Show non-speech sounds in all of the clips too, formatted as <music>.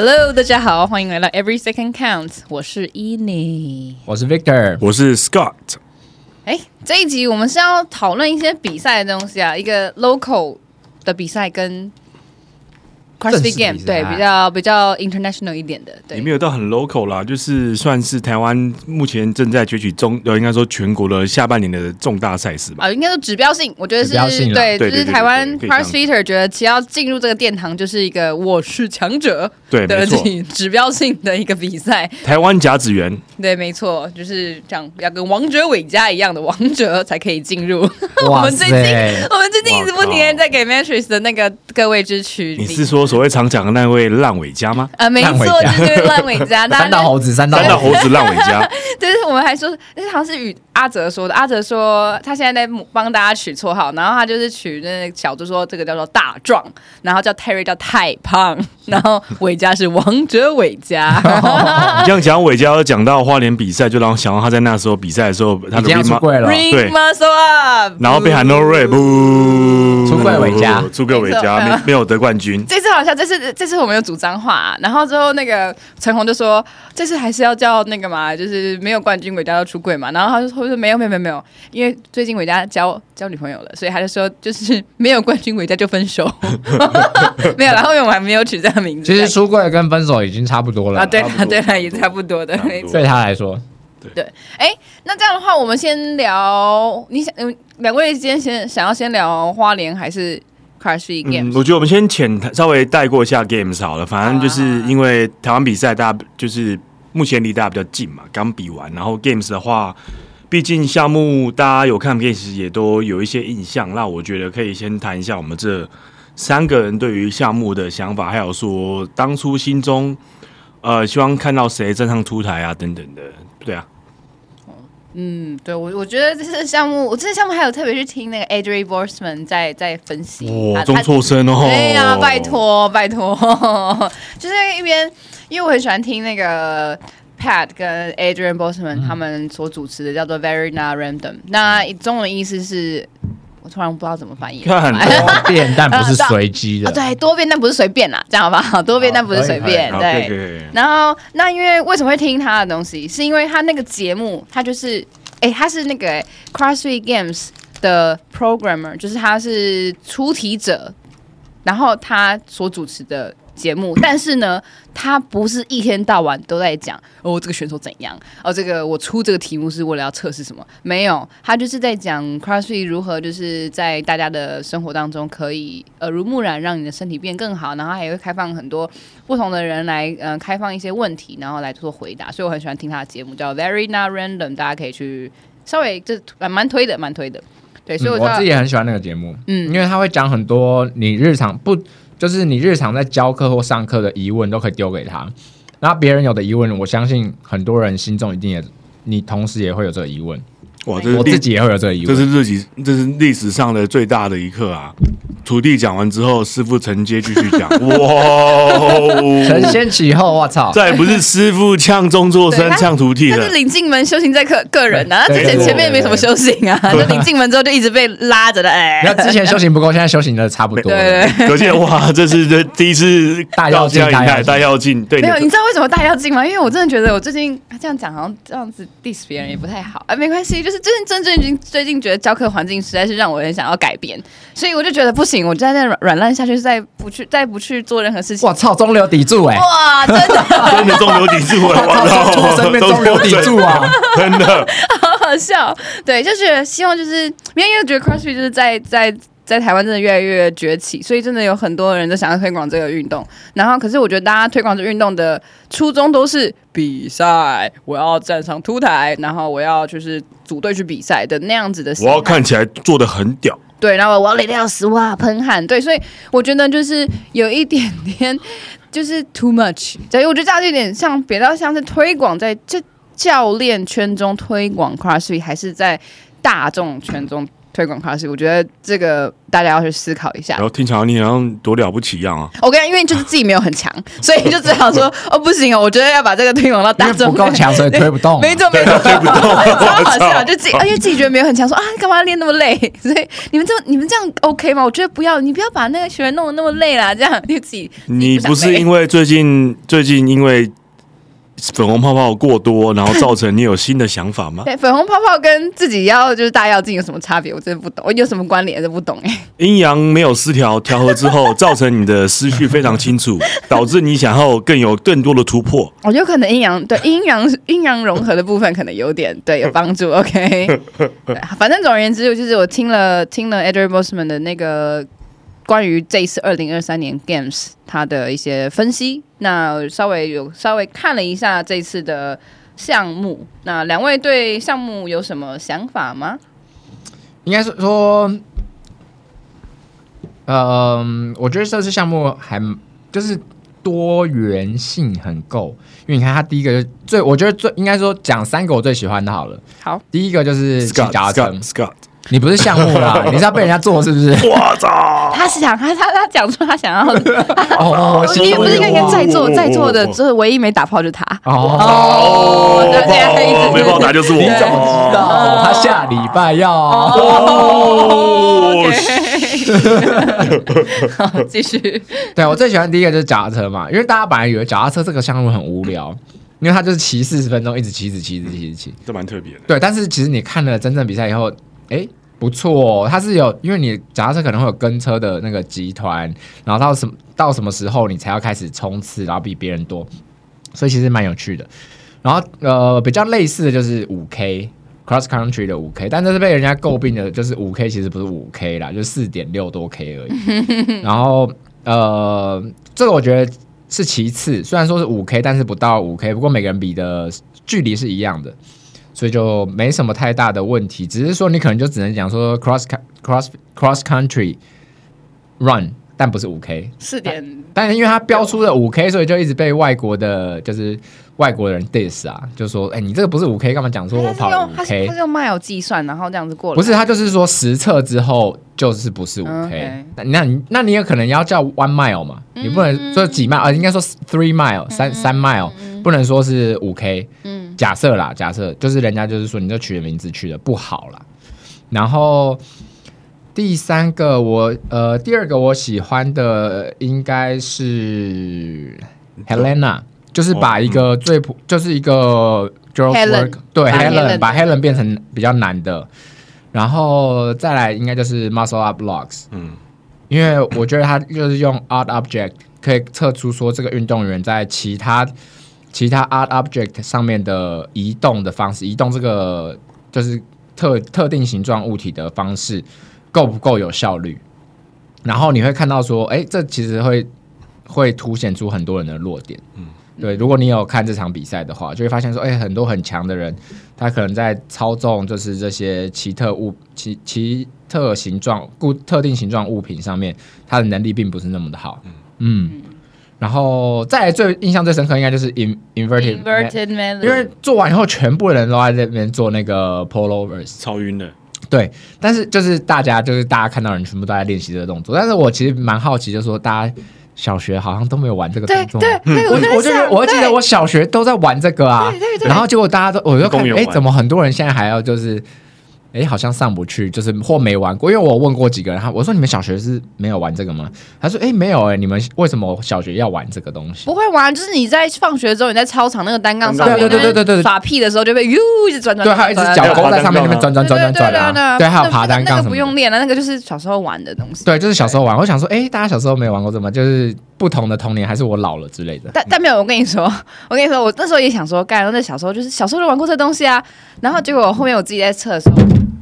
Hello，大家好，欢迎来到 Every Second Counts。我是 Eni，我是 Victor，我是 Scott。哎，这一集我们是要讨论一些比赛的东西啊，一个 local 的比赛跟。CrossFit Game 对，比较比较 international 一点的，对，也没有到很 local 啦，就是算是台湾目前正在崛起中，呃，应该说全国的下半年的重大赛事吧。啊，应该说指标性，我觉得是对，就是台湾 CrossFitter 觉得只要进入这个殿堂，就是一个我是强者，对，没错，<laughs> 指标性的一个比赛。台湾甲子园，对，没错，就是这样，要跟王者伟嘉一样的王者才可以进入。<laughs> 我们最近，我们最近一直不停的在给 Matrix 的那个各位支持。你是说？所谓常讲的那位烂尾家吗？啊，没错，就是烂尾家。<laughs> 三道猴子，三道猴子，烂尾家。<laughs> 就是我们还说，那好像是与阿哲说的。阿哲说他现在在帮大家取绰号，然后他就是取那个小猪说这个叫做大壮，然后叫 Terry 叫太胖，然后伟嘉是王者伟嘉。<laughs> 你这样讲伟嘉，讲到花莲比赛，就让我想到他在那时候比赛的时候，他的 ring 出柜了，对，然后被喊 No Ray，不，出柜尾嘉，出柜尾嘉，没没有得冠军。这次好像这次这次我们有主张话、啊，然后之后那个陈红就说，这次还是要叫那个嘛，就是没有冠军尾嘉要出柜嘛，然后他就说没有没有没有没有，因为最近尾嘉交交女朋友了，所以他就说就是没有冠军尾嘉就分手，<laughs> 没有，然后我们还没有取这个名字。其实出柜跟分手已经差不多了啊，对啊对啊，也差不多的，对他来说，对，哎，那这样的话，我们先聊，你想嗯，两位今天先想要先聊花莲还是？Crash Games？、嗯，我觉得我们先浅稍微带过一下 Games 好了，反正就是因为台湾比赛，大家就是目前离大家比较近嘛，刚比完。然后 Games 的话，毕竟项目大家有看 Games 也都有一些印象，那我觉得可以先谈一下我们这三个人对于项目的想法，还有说当初心中呃希望看到谁站上出台啊等等的，对啊。嗯，对我我觉得这次项目，我这次项目还有特别去听那个 Adrian Borsman 在在分析，哇，中错声哦，对呀、啊，拜托拜托，<laughs> 就是一边，因为我很喜欢听那个 Pat 跟 Adrian Borsman 他们所主持的叫做 Very Not Random，、嗯、那中文意思是。突然不知道怎么翻译，<laughs> 多变但不是随机的、<laughs> 啊，对，多变但不是随便啦，这样好不好？多变但不是随便，对。然后那因为为什么会听他的东西，是因为他那个节目，他就是，哎、欸，他是那个 CrossFit Games 的 programmer，就是他是出题者，然后他所主持的。节目，但是呢，他不是一天到晚都在讲哦，这个选手怎样哦，这个我出这个题目是为了要测试什么？没有，他就是在讲 CrossFit 如何就是在大家的生活当中可以耳濡目染，让你的身体变更好。然后还会开放很多不同的人来，嗯、呃，开放一些问题，然后来做回答。所以我很喜欢听他的节目，叫 Very Not Random，大家可以去稍微这蛮推的，蛮推的。对，所以我自己也很喜欢那个节目，嗯，因为他会讲很多你日常不。就是你日常在教课或上课的疑问都可以丢给他，那别人有的疑问，我相信很多人心中一定也，你同时也会有这个疑问。哇，这是我自己也会有这个疑问，这是自己，这是历史上的最大的一刻啊！徒弟讲完之后，师傅承接继续讲。<laughs> 哇，承先启后，我操！再不是师傅呛中作生呛徒弟了，他是领进门修行在个个人啊，之前前面也没什么修行啊，就领进门之后就一直被拉着的。哎，那之前修行不够，现在修行的差不多。对对，可见哇，这是这第一次大跃进，大跃进。对，没有，你知道为什么大跃进吗？因为我真的觉得我最近这样讲好像这样子 diss 别人也不太好啊，没关系，就是真真正经最近觉得教课环境实在是让我很想要改变，所以我就觉得不行，我就在那软。烂下去，再不去，再不去做任何事情。我操，中流砥柱哎！哇，真的，<laughs> 真的中流砥柱了！<laughs> 我操，出生变中流砥柱啊！真的，<laughs> 好好笑。对，就是希望就是，因为因为觉得 CrossFit 就是在在在台湾真的越来越崛起，所以真的有很多人都想要推广这个运动。然后，可是我觉得大家推广这运动的初衷都是比赛，我要站上凸台，然后我要就是组队去比赛的那样子的。我要看起来做的很屌。对，然后我要累得要死哇，喷汗。对，所以我觉得就是有一点点，就是 too much。所以我觉得这样就有点像，比较像是推广在这教练圈中推广 CrossFit，还是在大众圈中推广 CrossFit，我觉得这个大家要去思考一下。然后听起来你好像多了不起一样啊！我跟你讲，因为就是自己没有很强，<laughs> 所以就只好说 <laughs> 哦不行哦，我觉得要把这个推广到大众。不够强，所以推不动。<laughs> 没错没错，推不动，超好笑，就自己，因为自己觉得没有很强，说啊干嘛练那么累？所以你们这你们这样 OK 吗？我觉得不要，你不要把那个学员弄得那么累啦，这样你自己。你不是因为最近最近因为。粉红泡泡过多，然后造成你有新的想法吗？对，<laughs> 粉红泡泡跟自己要就是大药剂有什么差别？我真的不懂，我有什么关联都不懂哎。阴阳没有失调，调和之后造成你的思绪非常清楚，<laughs> 导致你想要更有更多的突破。我觉得可能阴阳对阴阳阴阳融合的部分可能有点对 <laughs> 有帮助。OK，对，反正总而言之，就是我听了听了 Adrian Bossman 的那个。关于这一次二零二三年 Games 它的一些分析，那稍微有稍微看了一下这次的项目，那两位对项目有什么想法吗？应该是说，嗯、呃，我觉得这次项目还就是多元性很够，因为你看它第一个就最，我觉得最应该说讲三个我最喜欢的好了。好，第一个就是骑脚踏车。Scott, 你不是项目啦，<laughs> 你是要被人家做是不是？我操！他是想他他他讲出他想要的哦，你不是应该在座在座的，就是唯一没打炮就是他哦，对对对，没炮打就是我，你怎么知道？他下礼拜要哦，好继续。对，我最喜欢第一个就是脚踏车嘛，因为大家本来以为脚踏车这个项目很无聊，因为他就是骑四十分钟，一直骑，一直骑，一直骑，一直骑，这蛮特别的。对，但是其实你看了真正比赛以后，哎。不错哦，它是有，因为你假设可能会有跟车的那个集团，然后到什么到什么时候你才要开始冲刺，然后比别人多，所以其实蛮有趣的。然后呃，比较类似的就是五 K cross country 的五 K，但这是被人家诟病的，就是五 K 其实不是五 K 啦，就四点六多 K 而已。然后呃，这个我觉得是其次，虽然说是五 K，但是不到五 K，不过每个人比的距离是一样的。所以就没什么太大的问题，只是说你可能就只能讲说 cross cross cross country run，但不是五 K 四点，但是因为它标出了五 K，所以就一直被外国的，就是外国人 diss 啊，就说哎、欸，你这个不是五 K，干嘛讲说我跑了五 K？他是用 mile 计算，然后这样子过来。不是，他就是说实测之后就是不是五 K，那那你那你有可能要叫 one mile 嘛？嗯、你不能说几 mile，呃，应该说 three mile 三三 mile，不能说是五 K。嗯假设啦，假设就是人家就是说你这取的名字取的不好啦。然后第三个我呃第二个我喜欢的应该是 Helena，就是把一个最普就是一个 girl work 对 Helen 把 Helen 变成比较难的，然后再来应该就是 Muscle Up Blocks，嗯，因为我觉得他就是用 Art Object 可以测出说这个运动员在其他。其他 art object 上面的移动的方式，移动这个就是特特定形状物体的方式够不够有效率？然后你会看到说，哎，这其实会会凸显出很多人的弱点。嗯，对，如果你有看这场比赛的话，就会发现说，哎，很多很强的人，他可能在操纵就是这些奇特物、奇奇特形状、固特定形状物品上面，他的能力并不是那么的好。嗯。嗯然后再来最印象最深刻应该就是 in inverted inverted medley，因为做完以后全部人都在这边做那个 pullovers，超晕的。对，但是就是大家就是大家看到人全部都在练习这个动作，但是我其实蛮好奇，就是说大家小学好像都没有玩这个动作。对对，我我就我记得我小学都在玩这个啊，然后结果大家都我就看，哎，怎么很多人现在还要就是。哎，好像上不去，就是或没玩过。因为我问过几个人，他我说你们小学是没有玩这个吗？他说哎，没有哎，你们为什么小学要玩这个东西？不会玩，就是你在放学之后，你在操场那个单杠上面，对对对对对，耍屁的时候就被哟一直转转，对，还有一只脚勾在上面那边转转转转转啊，对，还有爬单杠什么，不用练了，那个就是小时候玩的东西。对，就是小时候玩。我想说，哎，大家小时候没有玩过这么，就是不同的童年，还是我老了之类的？但但没有，我跟你说，<laughs> 我跟你说，我那时候也想说，干，那小时候就是小时候就玩过这东西啊。然后结果后面我自己在测的时候。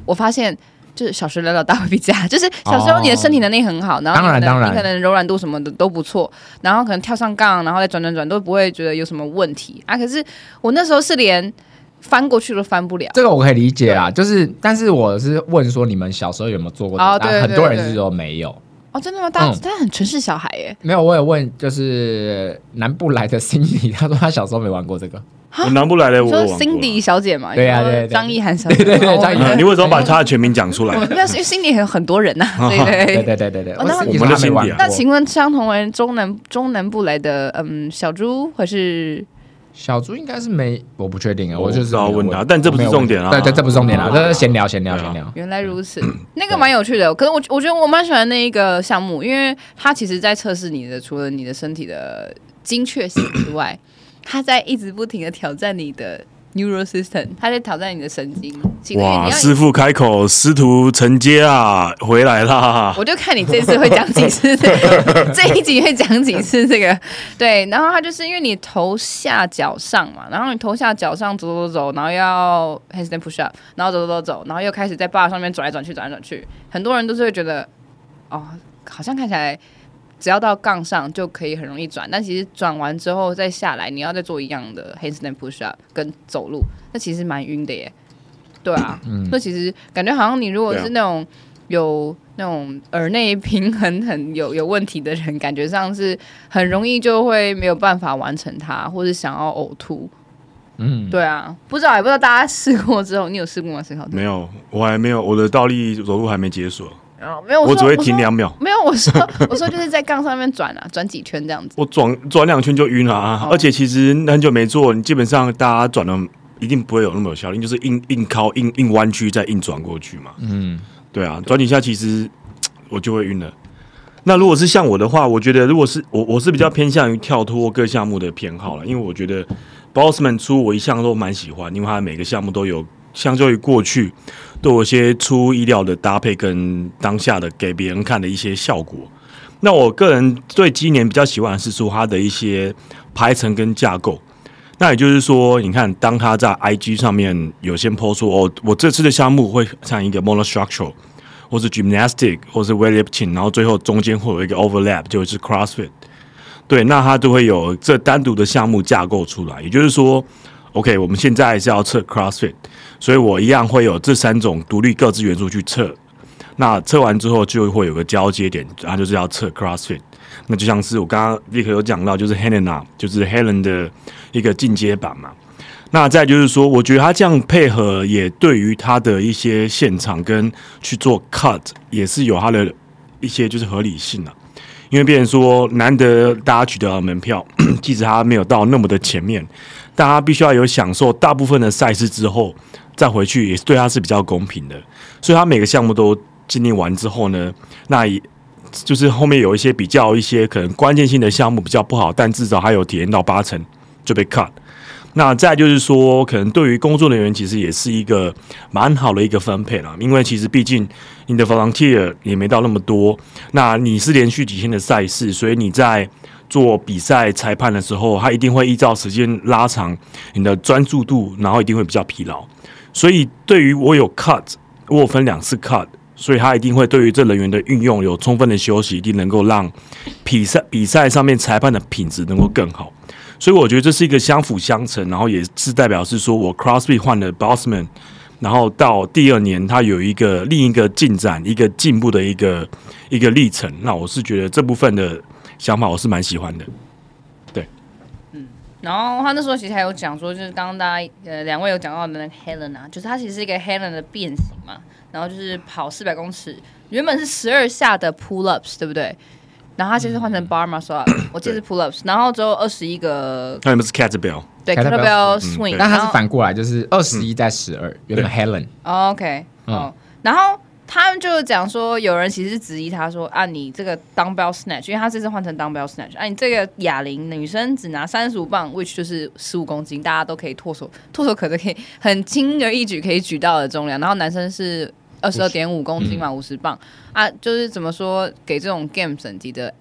我发现，就是小学聊聊大会比较，<laughs> 就是小时候你的身体能力很好，然后当然当然，你可能柔软度什么的都不错，然后可能跳上杠，然后再转转转都不会觉得有什么问题啊。可是我那时候是连翻过去都翻不了。这个我可以理解啊，就是但是我是问说你们小时候有没有做过？啊，对，很多人是说没有。哦，真的吗？他他很城市小孩耶。没有，我有问，就是南部来的 Cindy，<laughs> 他说他小时候没玩过这个。我南部来的，我说 Cindy 小姐嘛，对呀对，张一涵小姐，对对张一涵，你为什么把她的全名讲出来？因为 Cindy 还有很多人呐，<laughs> 对对对对对对。那我们的 Cindy，那请问相同为中南中南部来的，嗯，小猪还是？小猪应该是没，我不确定啊，我就是要问他，但这不是重点啊。对对，这不是重点啊，这是闲聊闲聊闲聊。原来如此，那个蛮有趣的。可是我我觉得我蛮喜欢那一个项目，因为它其实在测试你的，除了你的身体的精确性之外，它在一直不停的挑战你的。Neural System，他在挑战你的神经。哇！师傅开口，师徒承接啊，回来啦！我就看你这次会讲几次，<laughs> 这一集会讲几次这个。对，然后他就是因为你头下脚上嘛，然后你头下脚上走走走，然后要 handstand push up，然后走走走走，然后又开始在 bar 上面转来转去，转来转去。很多人都是会觉得，哦，好像看起来。只要到杠上就可以很容易转，但其实转完之后再下来，你要再做一样的 handstand push up 跟走路，那其实蛮晕的耶。对啊，那、嗯、其实感觉好像你如果是那种有那种耳内平衡很有有问题的人，感觉上是很容易就会没有办法完成它，或者想要呕吐。嗯，对啊，不知道也不知道大家试过之后，你有试过吗？思考？没有，我还没有，我的倒立走路还没解锁。哦，没有，我，只会停两秒。没有，我说，我说就是在杠上面转啊，转几圈这样子。我转转两圈就晕了啊！哦、而且其实很久没做，你基本上大家转的一定不会有那么有效率，就是硬硬靠硬硬弯曲再硬转过去嘛。嗯，对啊，转几下其实我就会晕了。那如果是像我的话，我觉得如果是我，我是比较偏向于跳脱各项目的偏好了，因为我觉得 Bossman 出我一向都蛮喜欢，因为他每个项目都有。相较于过去，都有些出意料的搭配跟当下的给别人看的一些效果。那我个人对今年比较喜欢的是说它的一些排程跟架构。那也就是说，你看，当他在 IG 上面有些 po 说哦，我这次的项目会像一个 monostructural，或是 gymnastic，或是 weightlifting，然后最后中间会有一个 overlap，就是 CrossFit。对，那它就会有这单独的项目架构出来。也就是说，OK，我们现在是要测 CrossFit。所以我一样会有这三种独立各自元素去测，那测完之后就会有个交接点，然后就是要测 CrossFit。那就像是我刚刚立刻有讲到，就是 Helena，就是 Helen 的一个进阶版嘛。那再就是说，我觉得他这样配合也对于他的一些现场跟去做 cut 也是有他的一些就是合理性啊。因为变成说难得大家取得门票，<coughs> 即使他没有到那么的前面，大家必须要有享受大部分的赛事之后。再回去也是对他是比较公平的，所以他每个项目都经历完之后呢，那也就是后面有一些比较一些可能关键性的项目比较不好，但至少还有体验到八成就被 cut。那再就是说，可能对于工作人员其实也是一个蛮好的一个分配了，因为其实毕竟你的 volunteer 也没到那么多，那你是连续几天的赛事，所以你在做比赛裁判的时候，他一定会依照时间拉长你的专注度，然后一定会比较疲劳。所以，对于我有 cut，我分两次 cut，所以他一定会对于这人员的运用有充分的休息，一定能够让比赛比赛上面裁判的品质能够更好。所以我觉得这是一个相辅相成，然后也是代表是说我 CrossFit 换了 Bossman，然后到第二年他有一个另一个进展、一个进步的一个一个历程。那我是觉得这部分的想法我是蛮喜欢的。对，嗯然后他那时候其实还有讲说，就是刚刚大家呃两位有讲到的那个 Helen 啊就是它其实是一个 Helena 的变形嘛。然后就是跑四百公尺，原本是十二下的 pull ups，对不对？然后他其实换成 bar muscle 我记得是 pull ups，然后只有二十一个。他原本是 kettlebell，对 kettlebell swing，但它是反过来，就是二十一在十二，原本 Helen。OK，哦，然后。他们就讲说，有人其实质疑他说：“啊，你这个 dumbbell snatch，因为他这次换成 dumbbell snatch，啊，你这个哑铃女生只拿三十五磅，which 就是十五公斤，大家都可以唾手唾手可得，可以很轻而易举可以举到的重量。然后男生是二十二点五公斤嘛，五十磅啊，就是怎么说给这种 game 等级的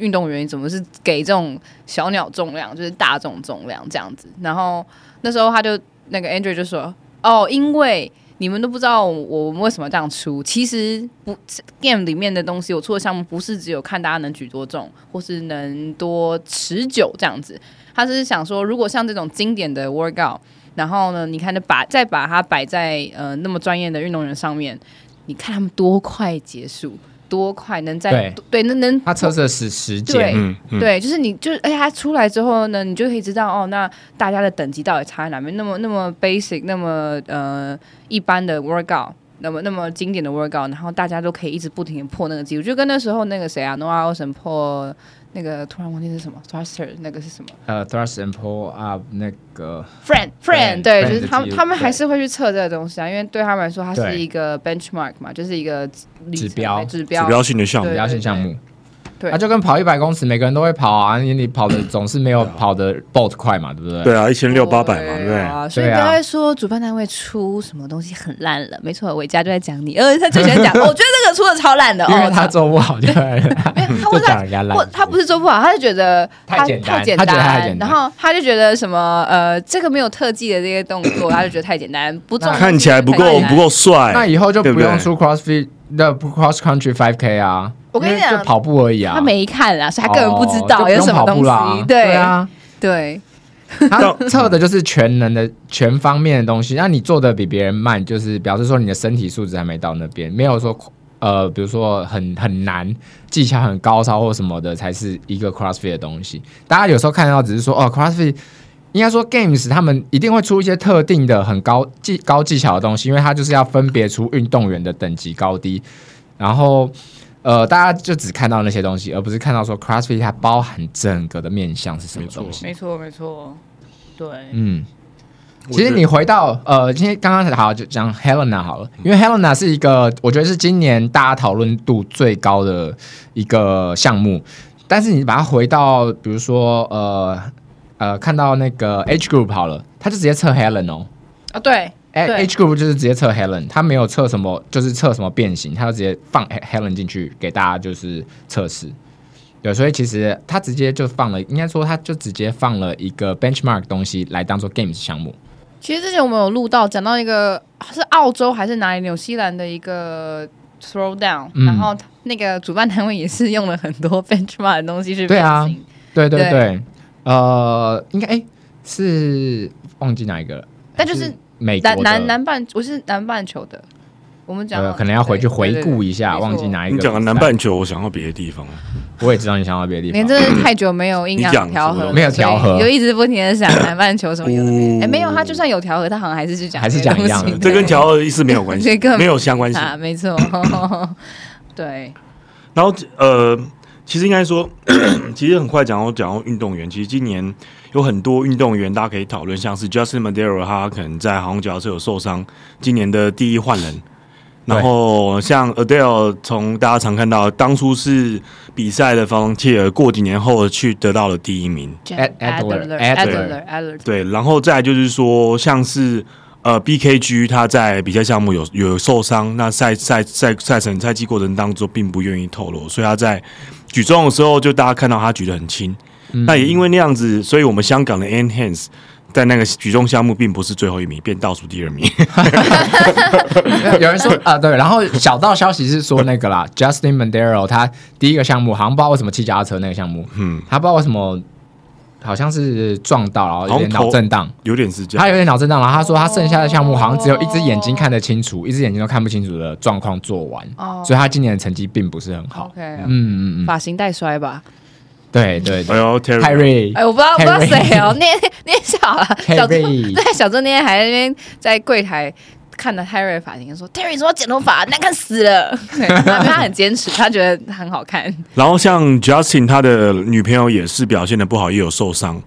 运动员，怎么是给这种小鸟重量，就是大众重量这样子？然后那时候他就那个 Andrew 就说：哦，因为。”你们都不知道我们为什么这样出。其实不，game 里面的东西，我出的项目不是只有看大家能举多重，或是能多持久这样子。他是想说，如果像这种经典的 workout，然后呢，你看就把再把它摆在呃那么专业的运动员上面，你看他们多快结束。多快，能在对对能能他测试时时间，对、嗯嗯、对，就是你就是，而且他出来之后呢，你就可以知道哦，那大家的等级到底差在哪边？那么那么 basic，那么呃一般的 workout，那么那么经典的 workout，然后大家都可以一直不停的破那个记录，就跟那时候那个谁啊，Noah Ohlsen 破。那个突然忘记是什么，thruster 那个是什么？呃、uh,，thrust and pull up 那个 friend friend 对，就是他们们他们还是会去测这个东西啊，因为对他们来说，它是一个 benchmark 嘛，就是一个指标。指标。指标性的项目，指标性项目。对，那、啊、就跟跑一百公尺，每个人都会跑啊，你你跑的总是没有跑的 Bolt 快嘛，对不对？对啊，一千六八百嘛，对不对？所以不要说主办单位出什么东西很烂了，没错，伟嘉就在讲你，呃，他最喜欢讲，<laughs> 我觉得这个出的超烂的，因为他做不好，对，没有，他讲人家烂，他不是做不好，他就觉得太简单，太简单，然后他就觉得什么呃，这个没有特技的这些动作，他就觉得太简单，不重，看起来不够不够帅，那以后就不用出 CrossFit 的 Cross Country five k 啊。我跟你讲，就跑步而已啊，他没看啊，所以他根本不知道有什么东西。对啊，对，他测的就是全能的全方面的东西。那你做的比别人慢，就是表示说你的身体素质还没到那边，没有说呃，比如说很很难、技巧很高超或什么的，才是一个 CrossFit 的东西。大家有时候看到只是说哦，CrossFit 应该说 Games 他们一定会出一些特定的很高技高技巧的东西，因为它就是要分别出运动员的等级高低，然后。呃，大家就只看到那些东西，而不是看到说 CrossFit 它包含整个的面向是什么东西。没错，没错，对，嗯。其实你回到呃，今天刚刚好就讲 Helena 好了，因为 Helena 是一个我觉得是今年大家讨论度最高的一个项目，但是你把它回到比如说呃呃，看到那个 Age Group 好了，他就直接测 Helen 哦。啊，对。Age Group 就是直接测 Helen，他没有测什么，就是测什么变形，他就直接放 Helen 进去给大家就是测试。对，所以其实他直接就放了，应该说他就直接放了一个 benchmark 东西来当做 Games 项目。其实之前我们有录到讲到一个是澳洲还是哪里纽西兰的一个 Throwdown，、嗯、然后那个主办单位也是用了很多 <laughs> benchmark 的东西去变形。对啊，对对对，对呃，应该哎是忘记哪一个了，但就是。南南南半，我是南半球的。我们讲、呃，可能要回去回顾一下，忘记哪一个。你讲的南半球，我想到别的地方。我也知道你想到别的地方。你真的太久没有阴阳调和，没有调和，就一直不停的想 <coughs> 南半球什么有的没的。哎，没有，他就算有调和，他好像还是去讲，还是讲一样的。<laughs> 这跟调和的意思没有关系，<laughs> 没有相关性啊，没错。<laughs> 对。然后呃，其实应该说，<clears throat> 其实很快讲到讲到运动员，其实今年。有很多运动员，大家可以讨论，像是 Justin Medeiros，他可能在好像脚是有受伤，今年的第一换人。然后像 Adele，从大家常看到当初是比赛的 volunteer，过几年后去得到了第一名。Adler，Adler，Adler，对，然后再就是说，像是呃 BKG，他在比赛项目有有受伤，那赛赛赛赛程赛季过程当中并不愿意透露，所以他在举重的时候，就大家看到他举得很轻。那也因为那样子，所以我们香港的 Enhance 在那个举重项目并不是最后一名，变倒数第二名。有人说啊，对，然后小道消息是说那个啦，Justin Medeiros 他第一个项目好像不知道为什么骑脚踏车那个项目，嗯，他不知道为什么好像是撞到，然后有点脑震荡，有点是这样，他有点脑震荡，然后他说他剩下的项目好像只有一只眼睛看得清楚，一只眼睛都看不清楚的状况做完，所以他今年的成绩并不是很好。OK，嗯嗯嗯，发型带衰吧。对对对，哎呦，Terry，哎，我不知道不知道谁哦，念念小了，小周在小周那天还在那边在柜台看了 Terry 的发型，说 Terry 说剪头发难看死了，<laughs> 对，他很坚持，他觉得很好看。<laughs> 然后像 Justin 他的女朋友也是表现的不好，也有受伤。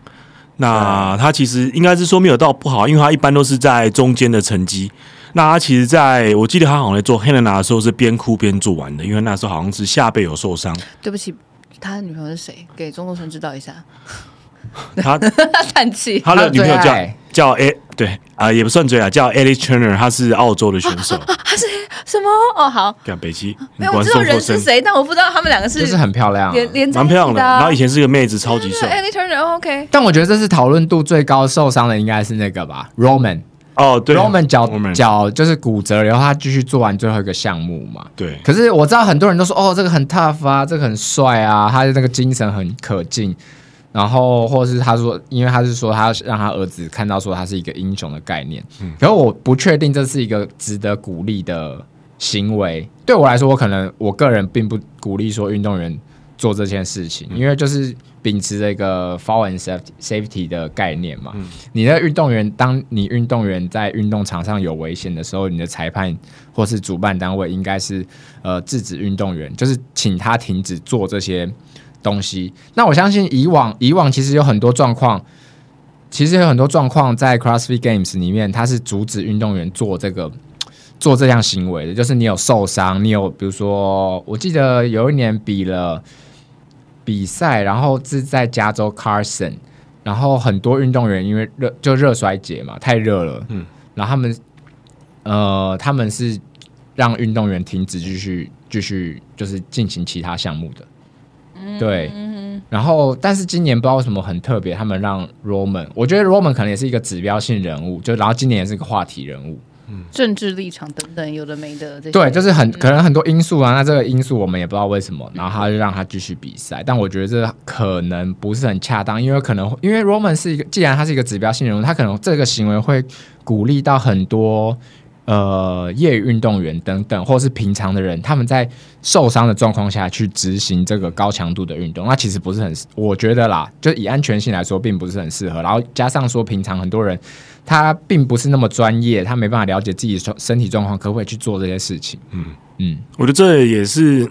那他其实应该是说没有到不好，因为他一般都是在中间的成绩。那他其实在我记得他好像在做 Helena 的时候是边哭边做完的，因为那时候好像是下背有受伤。对不起。他的女朋友是谁？给钟国成知道一下。他 <laughs> 叹气。他的女朋友叫叫 A，对啊、呃，也不算追啊，叫 Ellie Turner，他是澳洲的选手。啊啊、他是什么？哦，好。干北极。没有，我知道人是谁，但我不知道他们两个是。就是很漂亮，连连蛮漂亮的。然后以前是个妹子，超级瘦。Ellie Turner，OK。但我觉得这次讨论度最高受伤的应该是那个吧，Roman。哦，对，Roman 脚脚就是骨折，然后他继续做完最后一个项目嘛。对。可是我知道很多人都说，哦，这个很 tough 啊，这个很帅啊，他的那个精神很可敬。然后，或者是他说，因为他是说他要让他儿子看到说他是一个英雄的概念。嗯。可是我不确定这是一个值得鼓励的行为，对我来说，我可能我个人并不鼓励说运动员做这件事情，因为就是秉持这个 fall and safety 的概念嘛。嗯、你的运动员，当你运动员在运动场上有危险的时候，你的裁判或是主办单位应该是呃制止运动员，就是请他停止做这些东西。那我相信以往以往其实有很多状况，其实有很多状况在 CrossFit Games 里面，它是阻止运动员做这个。做这项行为的，就是你有受伤，你有比如说，我记得有一年比了比赛，然后是在加州 Carson，然后很多运动员因为热就热衰竭嘛，太热了，嗯，然后他们呃他们是让运动员停止继续继续就是进行其他项目的，嗯、对，然后但是今年不知道为什么很特别，他们让 Roman，我觉得 Roman 可能也是一个指标性人物，就然后今年也是个话题人物。政治立场等等，有的没的这些，对，就是很可能很多因素啊。那这个因素我们也不知道为什么，然后他就让他继续比赛。但我觉得这可能不是很恰当，因为可能因为 Roman 是一个，既然他是一个指标性人物，他可能这个行为会鼓励到很多。呃，业余运动员等等，或是平常的人，他们在受伤的状况下去执行这个高强度的运动，那其实不是很，我觉得啦，就以安全性来说，并不是很适合。然后加上说，平常很多人他并不是那么专业，他没办法了解自己身体状况，可不可以去做这些事情？嗯嗯，我觉得这也是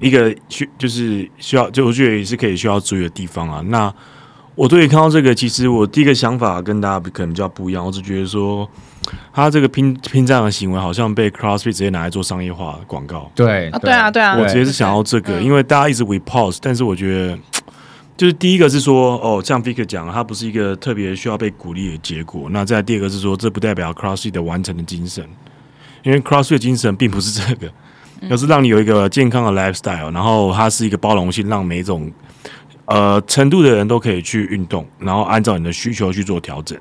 一个需，就是需要，就我觉得也是可以需要注意的地方啊。那我对于看到这个，其实我第一个想法跟大家可能比较不一样，我是觉得说。他这个拼拼这样的行为，好像被 CrossFit 直接拿来做商业化广告。对，对啊，对。啊，我直接是想要这个，因为大家一直 repulse，但是我觉得，就是第一个是说，哦，像 Vic 讲，它不是一个特别需要被鼓励的结果。那再第二个是说，这不代表 CrossFit 的完成的精神，因为 CrossFit 的精神并不是这个，而是让你有一个健康的 lifestyle，然后它是一个包容性，让每一种呃程度的人都可以去运动，然后按照你的需求去做调整。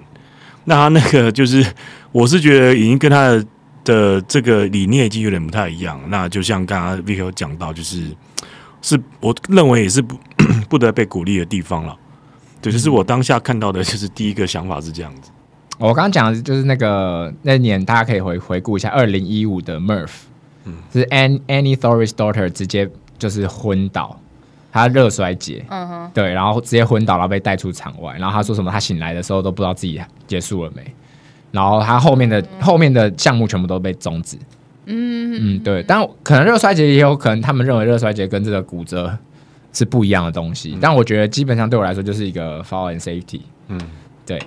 那他那个就是，我是觉得已经跟他的的这个理念已经有点不太一样。那就像刚刚 Vicky 讲到，就是 <tsk> 是我认为也是不 <clears throat> 不得被鼓励的地方了。对，就是我当下看到的，就是第一个想法是这样子。我刚刚讲的就是那个那年，大家可以回回顾一下二零一五的 Murph，嗯，是 An Annie Thoris daughter 直接就是昏倒。他热衰竭，嗯哼，对，然后直接昏倒，然后被带出场外。然后他说什么？他醒来的时候都不知道自己结束了没。然后他后面的、嗯、后面的项目全部都被终止。嗯嗯，对。但可能热衰竭也有可能，他们认为热衰竭跟这个骨折是不一样的东西。嗯、但我觉得基本上对我来说就是一个 fall and safety。嗯，对。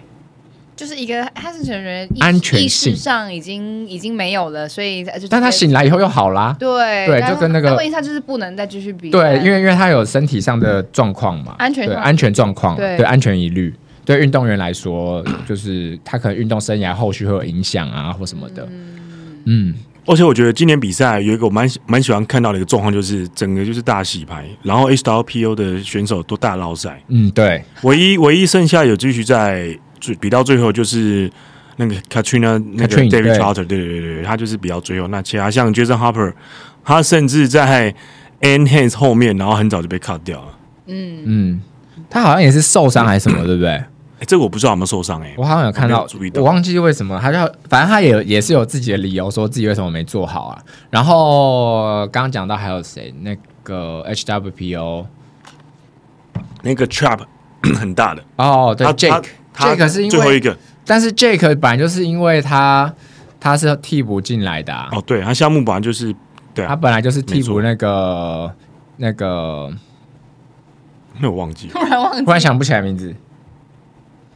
就是一个，他是觉得安全性意识上已经已经没有了，所以就但他醒来以后又好啦。对对，就跟那个问题，他就是不能再继续比。对，因为因为他有身体上的状况嘛，安全对安全状况，对安全疑虑，对运动员来说，就是他可能运动生涯后续会有影响啊，或什么的。嗯，而且我觉得今年比赛有一个我蛮蛮喜欢看到的一个状况，就是整个就是大洗牌，然后 HWPO 的选手都大捞赛。嗯，对，唯一唯一剩下有继续在。比到最后就是那个 Katrina 那个 David Trotter，对对对，他就是比较最后。那其他像 Jason Harper，他甚至在 Enhance 后面，然后很早就被 cut 掉了。嗯嗯，他好像也是受伤还是什么，<clears throat> 对不对？哎，这个我不知道有没有受伤哎，我好像有看到，我忘记为什么，他就反正他也也是有自己的理由，说自己为什么没做好啊。然后刚刚讲到还有谁？那个 HWPO 那个 Trap 很大的哦，对，Jake。这个是因为最后一个，但是 Jake 本来就是因为他他是替补进来的啊。哦，对，他项目本来就是，对、啊，他本来就是替补那个那个，没有忘记，突然忘记，突然想不起来名字。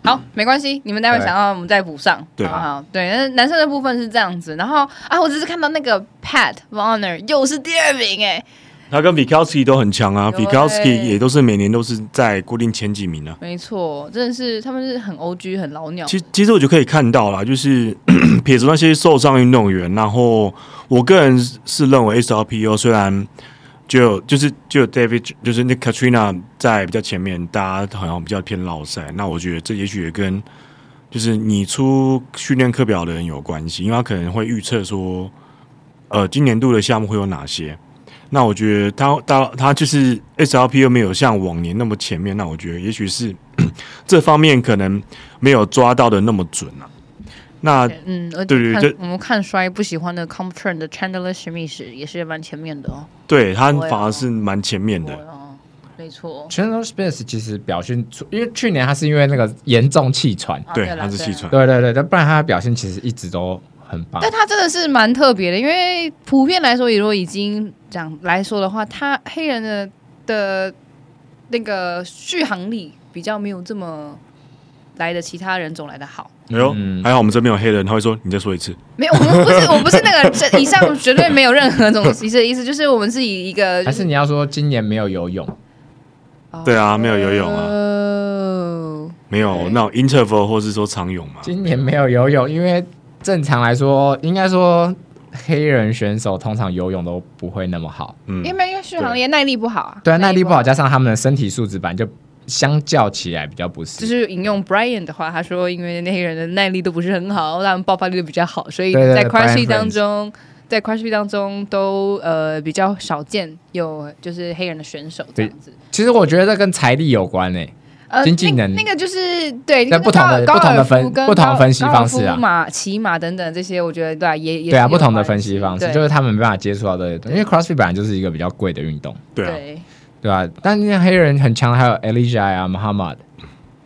好，没关系，你们待会想到我们再补上。对，好，好，对，那男生的部分是这样子，然后啊，我只是看到那个 Pat Warner 又是第二名哎。他跟 Vikowski 都很强啊，Vikowski 也都是每年都是在固定前几名啊。没错，真的是他们是很 OG 很老鸟。其实其实我就可以看到啦，就是撇除那些受伤运动员，然后我个人是认为 SRPO 虽然就就是就 David 就是那 Katrina 在比较前面，大家好像比较偏老赛。那我觉得这也许也跟就是你出训练课表的人有关系，因为他可能会预测说，呃，今年度的项目会有哪些。那我觉得他他他就是 SLP 又没有像往年那么前面，那我觉得也许是 <coughs> 这方面可能没有抓到的那么准啊。那嗯，对对对，我们看衰不喜欢的 Compton 的 Chandler Smith 也是蛮前面的哦。对他反而是蛮前面的，没错。Chandler Smith 其实表现出，因为去年他是因为那个严重气喘，对，他是气喘，对对对，但不然他的表现其实一直都很棒。但他真的是蛮特别的，因为普遍来说，如果已经讲来说的话，他黑人的的那个续航力比较没有这么来的其他人种来的好。没有，还好我们这边有黑人，他会说：“你再说一次。”没有，我们不是，<laughs> 我不是那个以上绝对没有任何种意思的意思，就是我们是以一个，还是你要说今年没有游泳？对啊，没有游泳啊，没有那种 interval 或是说长泳嘛？今年没有游泳，因为正常来说，应该说黑人选手通常游泳都不会那么好，嗯，因为因为续航力耐力不好啊，对，耐力不好，加上他们的身体素质本来就。相较起来比较不是，就是引用 Brian 的话，他说，因为那些人的耐力都不是很好，他们爆发力都比较好，所以在 CrossFit 当中，在 CrossFit 当中都呃比较少见有就是黑人的选手这样子。其实我觉得这跟财力有关诶、欸，呃，经济能力那，那个就是对，那不同的不同的分不同的分析方式啊，马骑马等等这些，我觉得对啊，也也对啊，不同的分析方式，就是他们没办法接触到这些东西，因为 CrossFit 本来就是一个比较贵的运动，对啊。对吧、啊？但那黑人很强，还有 Elijah 啊，Muhammad。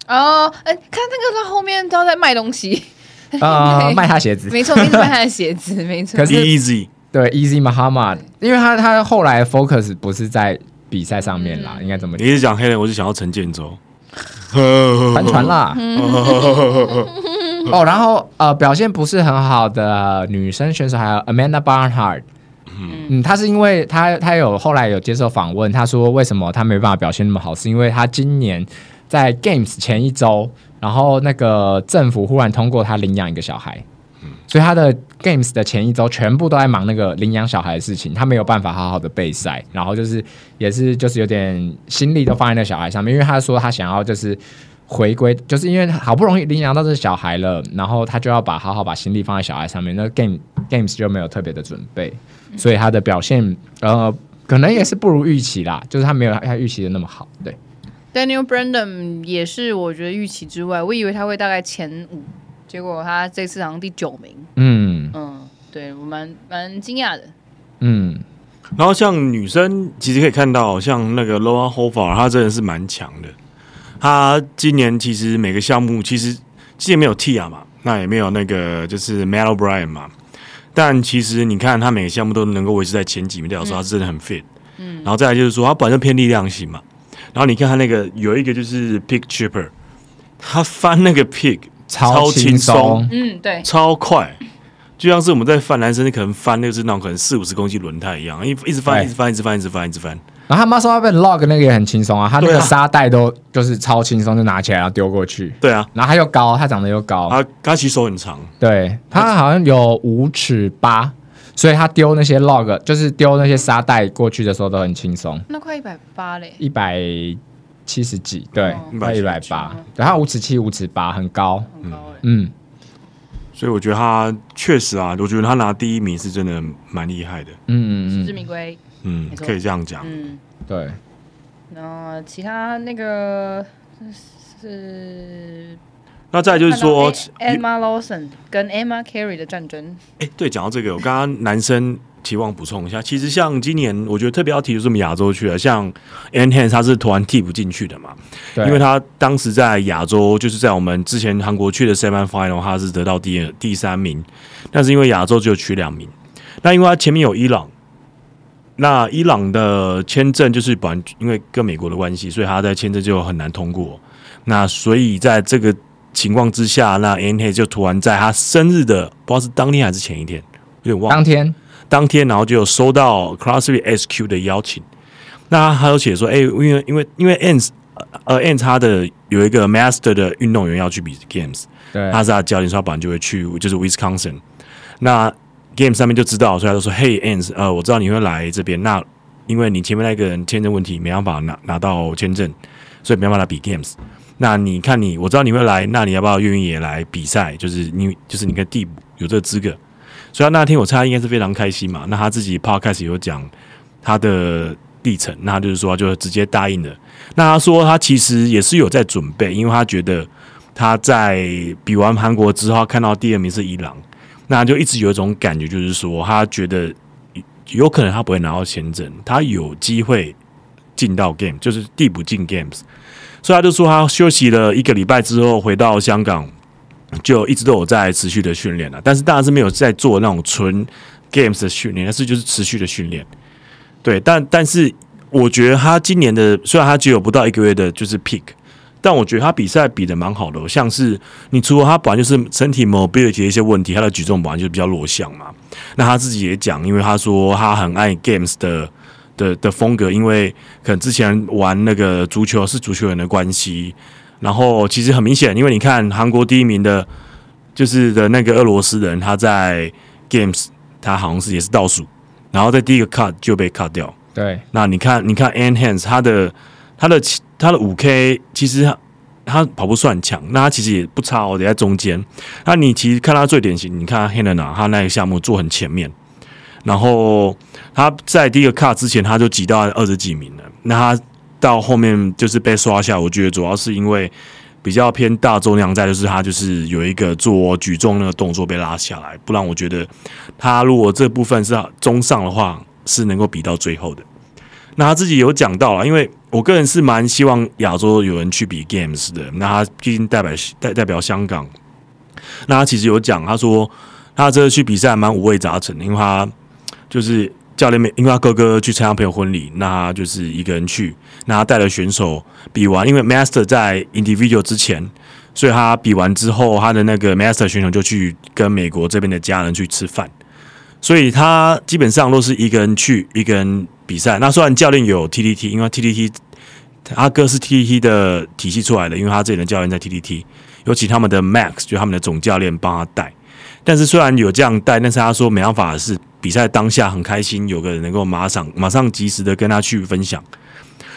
哦，哎，看那个他后面都在卖东西 <laughs> 啊、呃，卖他鞋子，没错，一直卖他的鞋子，没 <laughs> 错。可是 Easy 对 Easy Muhammad，因为他他后来 focus 不是在比赛上面啦，嗯、应该怎么？你一直讲黑人，我就想要陈建州，<laughs> 帆船啦。<laughs> 哦，然后呃，表现不是很好的女生选手还有 Amanda Barnhart。嗯，他是因为他他有后来有接受访问，他说为什么他没办法表现那么好，是因为他今年在 Games 前一周，然后那个政府忽然通过他领养一个小孩，所以他的 Games 的前一周全部都在忙那个领养小孩的事情，他没有办法好好的备赛，然后就是也是就是有点心力都放在那小孩上面，因为他说他想要就是回归，就是因为好不容易领养到这小孩了，然后他就要把好好把心力放在小孩上面，那 Game Games 就没有特别的准备。所以他的表现，呃，可能也是不如预期啦，就是他没有他预期的那么好。对，Daniel Brandon 也是我觉得预期之外，我以为他会大概前五，结果他这次好像第九名。嗯嗯，对我蛮蛮惊讶的。嗯，然后像女生其实可以看到，像那个 Laura Horvath，她真的是蛮强的。她今年其实每个项目其实今年没有 Tia 嘛，那也没有那个就是 Matt O'Brien 嘛。但其实你看他每个项目都能够维持在前几名，代表说他真的很 fit。嗯，然后再来就是说他本身偏力量型嘛，然后你看他那个有一个就是 Pick chipper，他翻那个 pig 超轻松，嗯，对，超快，就像是我们在翻男生可能翻那个是那种可能四五十公斤轮胎一样，一一直翻，一直翻，一直翻，一直翻，一直翻。然后他 muscle up and log 那个也很轻松啊，他那个沙袋都就是超轻松，就拿起来然后丢过去。对啊，然后他又高，他长得又高，他他其实手很长，对他好像有五尺八，所以他丢那些 log 就是丢那些沙袋过去的时候都很轻松。那快一百八嘞，一百七十几，对，快一百八，对，他五尺七五尺八，很高，很高嗯，所以我觉得他确实啊，我觉得他拿第一名是真的蛮厉害的，嗯嗯嗯，实至名归。嗯，可以这样讲。嗯，对。然后其他那个是，那再就是说，Emma Lawson 跟 Emma Carey 的战争。哎、欸，对，讲到这个，我刚刚男生期望补充一下，其实像今年，我觉得特别要提的是我们亚洲去了，像 Ann Hand 他是突然替补进去的嘛，因为他当时在亚洲，就是在我们之前韩国去的 Seven Final，他是得到第二第三名，但是因为亚洲只有取两名，那因为他前面有伊朗。那伊朗的签证就是本因为跟美国的关系，所以他在签证就很难通过。那所以在这个情况之下，那 Anne 就突然在他生日的不知道是当天还是前一天，有点忘了。当天，当天，然后就有收到 CrossFit SQ 的邀请。那他有写说，哎、欸，因为因为因为 Anne 呃 Anne 他的有一个 Master 的运动员要去比 Games，对，他是他教练，所以他本来就会去，就是 Wisconsin。那 Games 上面就知道，所以他就说，Hey Ans，呃，我知道你会来这边。那因为你前面那个人签证问题没办法拿拿到签证，所以没办法来比 Games。那你看你，我知道你会来，那你要不要愿意也来比赛？就是你，就是你跟替补有这个资格。所以那天我猜他应该是非常开心嘛。那他自己 Podcast 有讲他的历程，那就是说他就直接答应了。那他说他其实也是有在准备，因为他觉得他在比完韩国之后，看到第二名是伊朗，那就一直有一种感觉，就是说他觉得有可能他不会拿到签证，他有机会进到 game，就是递补进 games，所以他就说他休息了一个礼拜之后回到香港，就一直都有在持续的训练了，但是当然是没有在做那种纯 games 的训练，但是就是持续的训练。对，但但是我觉得他今年的虽然他只有不到一个月的，就是 peak，但我觉得他比赛比的蛮好的。像是你除了他本来就是身体 mobility 的一些问题，他的举重本来就比较弱项嘛。那他自己也讲，因为他说他很爱 games 的的的风格，因为可能之前玩那个足球是足球员的关系。然后其实很明显，因为你看韩国第一名的，就是的那个俄罗斯人，他在 games 他好像是也是倒数。然后在第一个 cut 就被 cut 掉。对，那你看，你看 Enhance 他的他的他的五 K 其实他他跑步算强，那他其实也不差哦，得在中间。那你其实看他最典型，你看 Helena 他那个项目做很前面，然后他在第一个 cut 之前他就挤到二十几名了。那他到后面就是被刷下，我觉得主要是因为。比较偏大重量在，就是他就是有一个做举重那个动作被拉下来，不然我觉得他如果这部分是中上的话，是能够比到最后的。那他自己有讲到啊，因为我个人是蛮希望亚洲有人去比 Games 的。那他毕竟代表代代表香港，那他其实有讲，他说他这次去比赛蛮五味杂陈，因为他就是。教练，因为他哥哥去参加朋友婚礼，那他就是一个人去。那他带了选手比完，因为 Master 在 Individual 之前，所以他比完之后，他的那个 Master 选手就去跟美国这边的家人去吃饭。所以他基本上都是一个人去，一个人比赛。那虽然教练有 TDT，因为 TDT 他哥是 TDT 的体系出来的，因为他这里的教练在 TDT，尤其他们的 Max 就他们的总教练帮他带。但是虽然有这样带，但是他说没办法是。比赛当下很开心，有个人能够马上马上及时的跟他去分享。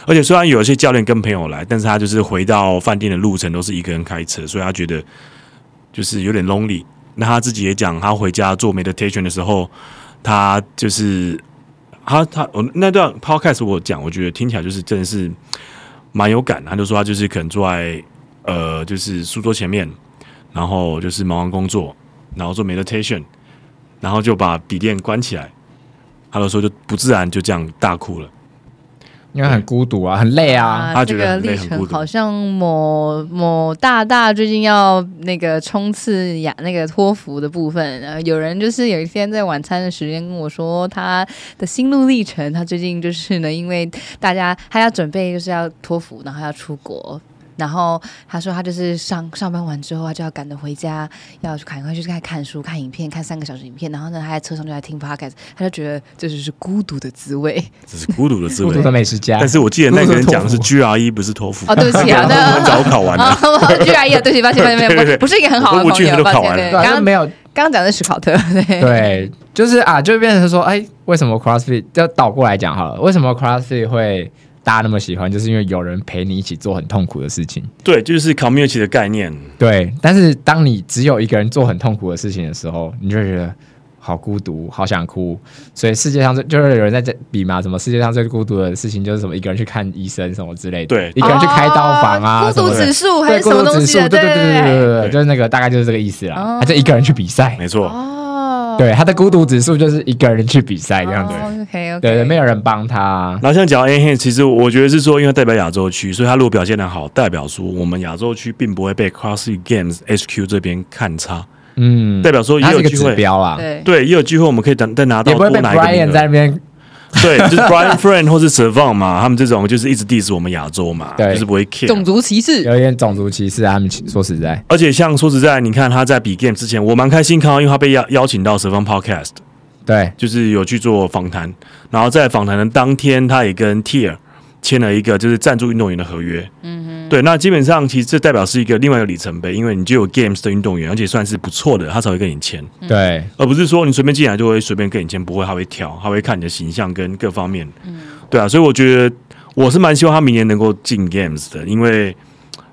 而且虽然有一些教练跟朋友来，但是他就是回到饭店的路程都是一个人开车，所以他觉得就是有点 lonely。那他自己也讲，他回家做 meditation 的时候，他就是他他我那段 podcast 我讲，我觉得听起来就是真的是蛮有感。他就说他就是可能坐在呃就是书桌前面，然后就是忙完工作，然后做 meditation。然后就把笔电关起来，他的时候就不自然就这样大哭了，因为很孤独啊，很累啊。啊他觉得很累，这个历程好像某某大大最近要那个冲刺雅那个托福的部分，呃，有人就是有一天在晚餐的时间跟我说他的心路历程，他最近就是呢，因为大家他要准备就是要托福，然后要出国。然后他说，他就是上上班完之后，他就要赶着回家，要去赶快去看看书、看影片、看三个小时影片。然后呢，他在车上就在听 podcast，他就觉得这就是孤独的滋味。这是孤独的滋味，孤独的美食家。但是我记得那个人讲的是 <laughs> GRE，不是托福。哦，对不起啊，<laughs> 那很早考完了。<laughs> GRE，对不起，抱歉，抱歉，抱歉，不是一个很好的朋友。抱歉，刚刚没有，刚刚讲的是史考特。对，对，就是啊，就变成说，哎，为什么 CrossFit 就倒过来讲好了？为什么 CrossFit 会？大家那么喜欢，就是因为有人陪你一起做很痛苦的事情。对，就是 community 的概念。对，但是当你只有一个人做很痛苦的事情的时候，你就觉得好孤独，好想哭。所以世界上最就是有人在这比嘛，什么世界上最孤独的事情就是什么一个人去看医生什么之类的。对，一个人去开刀房啊，孤独指数还是什么东西？对对对对对对，就是那个大概就是这个意思啦。他就一个人去比赛，没错。对，他的孤独指数就是一个人去比赛这样子。Oh, OK OK。对，没有人帮他。然后像讲到 Enhance，其实我觉得是说，因为代表亚洲区，所以他如果表现的好，代表说我们亚洲区并不会被 CrossFit Games HQ 这边看差。嗯，代表说也有机会标啊。对，也有机会我们可以等再拿到多拿一个。Brian 在那边。<laughs> 对，就是 Brian Friend 或是 Servan 嘛，他们这种就是一直 diss 我们亚洲嘛，对，就是不会 care。种族歧视，有点种族歧视啊。他们说实在，而且像说实在，你看他在比 game 之前，我蛮开心看到，因为他被邀邀请到 Servan Podcast，对，就是有去做访谈，然后在访谈的当天，他也跟 Tier 签了一个就是赞助运动员的合约。嗯。对，那基本上其实这代表是一个另外一个里程碑，因为你就有 Games 的运动员，而且算是不错的，他才会跟你签。对，而不是说你随便进来就会随便跟你签，不会，他会挑，他会看你的形象跟各方面。嗯，对啊，所以我觉得我是蛮希望他明年能够进 Games 的，因为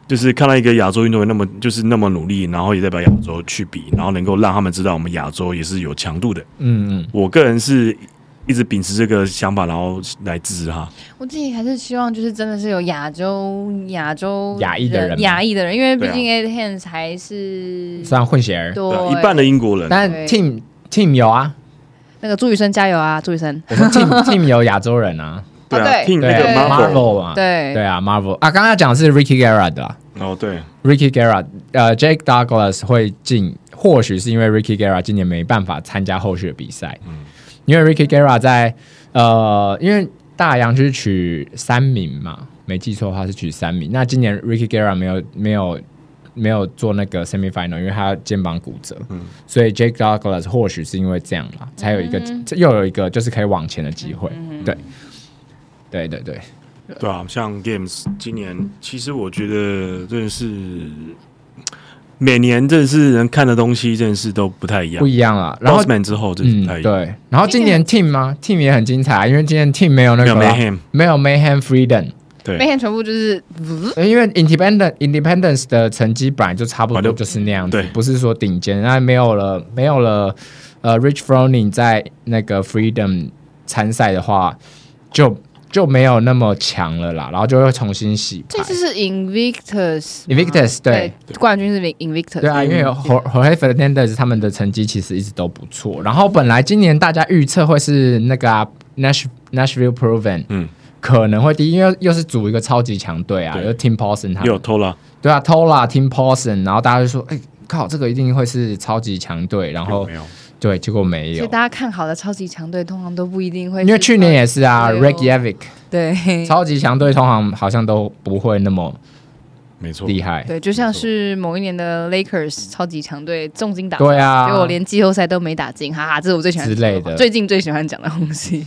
就是看到一个亚洲运动员那么就是那么努力，然后也代表亚洲去比，然后能够让他们知道我们亚洲也是有强度的。嗯嗯，我个人是一直秉持这个想法，然后来支持他。我自己还是希望，就是真的是有亚洲、亚洲亚裔的人，亚裔的人，因为毕竟 Ed h a n d s 还是算混血儿，对，一半的英国人。但 Team Team 有啊，那个朱雨生加油啊，朱雨生。我说 Team <laughs> Team 有亚洲人啊，对啊，Team 那个 Marvel 嘛，对。对啊，Marvel。啊，刚刚讲的是 Ricky Garrett 的哦，对，Ricky Garrett，呃，Jake Douglas 会进，或许是因为 Ricky Garrett 今年没办法参加后续的比赛，嗯，因为 Ricky Garrett 在。呃，因为大洋就是取三名嘛，没记错的话是取三名。那今年 Ricky Garrett 没有没有没有做那个 semi final，因为他肩膀骨折，嗯，所以 Jake Douglas 或许是因为这样啦，才有一个、嗯、又有一个就是可以往前的机会，嗯、对，对对对，对啊，像 Games 今年其实我觉得真的是。每年真的是人看的东西，真的是都不太一样，不一样啊。然后 Man 之后，真是不太一样。对，然后今年 Team 吗？Team 也很精彩，因为今年 Team 没有那个没有 Mayhem，没有 Mayhem Freedom，对，Mayhem 全部就是，因为 Independent Independence 的成绩本来就差不多，就是那样子，对，不是说顶尖。那没有了，没有了，呃，Rich Froning 在那个 Freedom 参赛的话，就。就没有那么强了啦，然后就会重新洗牌。这次是 Invictus，Invictus 对，冠军是 Invictus。对啊，因为 Jorge Fernandez 他们的成绩其实一直都不错。然后本来今年大家预测会是那个、啊、Nash Nashville Proven，嗯，可能会第一，因为又是组一个超级强队啊，有 Tim Paulson 他们有 Tola，对啊，Tola Tim Paulson，然后大家就说，哎，靠，这个一定会是超级强队，然后。对，结果没有。所以大家看好的超级强队，通常都不一定会。因为去年也是啊，Reykjavik。对，超级强队通常好像都不会那么。没错，厉害。对，就像是某一年的 Lakers 超级强队重金打，对啊，结果连季后赛都没打进，哈哈，这是我最喜欢之类的，最近最喜欢讲的东西。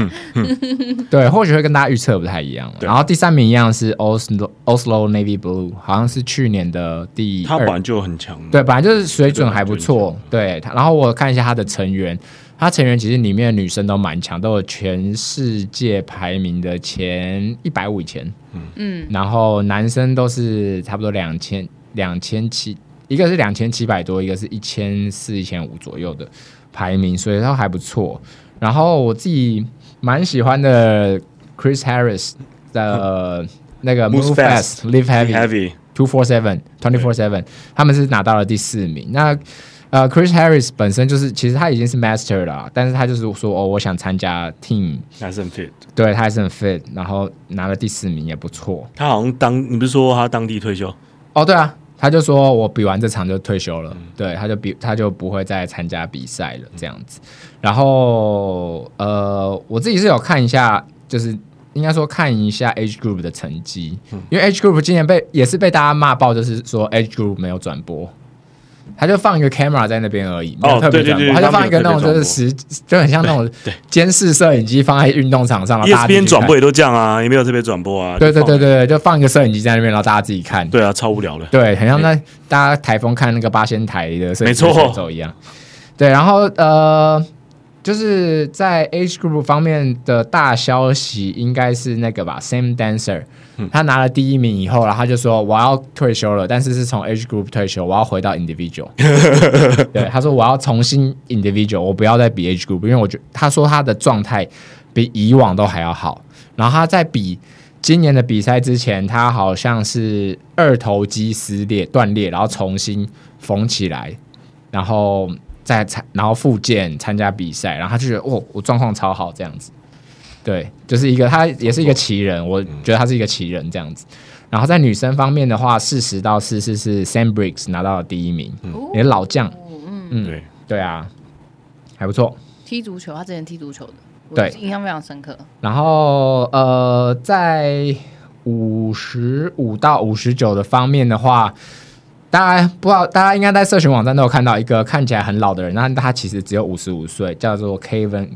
<laughs> 对，或许会跟大家预测不太一样。然后第三名一样是 Oslo Oslo Navy Blue，好像是去年的第二，他本来就很强，对，本来就是水准还不错。对，然后我看一下他的成员。他成员其实里面的女生都蛮强，都有全世界排名的前一百五以前，嗯，然后男生都是差不多两千两千七，一个是两千七百多，一个是一千四一千五左右的排名，所以都还不错。然后我自己蛮喜欢的 Chris Harris 的那个 Move Fast Live Heavy Two Four Seven Twenty Four Seven，他们是拿到了第四名。那呃、uh,，Chris Harris 本身就是，其实他已经是 Master 了，但是他就是说，哦，我想参加 Team，还是很 fit，对他还是很 fit，然后拿了第四名也不错。他好像当，你不是说他当地退休？哦，对啊，他就说我比完这场就退休了，嗯、对，他就比他就不会再参加比赛了，这样子。然后，呃，我自己是有看一下，就是应该说看一下 Age Group 的成绩，嗯、因为 Age Group 今年被也是被大家骂爆，就是说 Age Group 没有转播。他就放一个 camera 在那边而已，没有特别转播。他就放一个那种就是实，就很像那种监视摄影机放在运动场上，然后大转播也都这样啊，也没有特别转播啊。对对对对，就放一个摄影机在那边，然后大家自己看。对啊，超无聊的。对，很像那大家台风看那个八仙台的摄影机选手一样。对，然后呃。就是在 Age Group 方面的大消息，应该是那个吧 same Dancer，他拿了第一名以后，然后他就说我要退休了，但是是从 Age Group 退休，我要回到 Individual。<laughs> 对，他说我要重新 Individual，我不要再比 Age Group，因为我觉得他说他的状态比以往都还要好。然后他在比今年的比赛之前，他好像是二头肌撕裂断裂，然后重新缝起来，然后。再参，然后复健参加比赛，然后他就觉得哦，我状况超好这样子，对，就是一个他也是一个奇人，我觉得他是一个奇人这样子。然后在女生方面的话，四十到四十是 Sam Briggs 拿到了第一名，也是老将，嗯嗯，对对啊，还不错。踢足球，他之前踢足球的，对，印象非常深刻。然后呃，在五十五到五十九的方面的话。大家不知道，大家应该在社群网站都有看到一个看起来很老的人，那他其实只有五十五岁，叫做 Kevin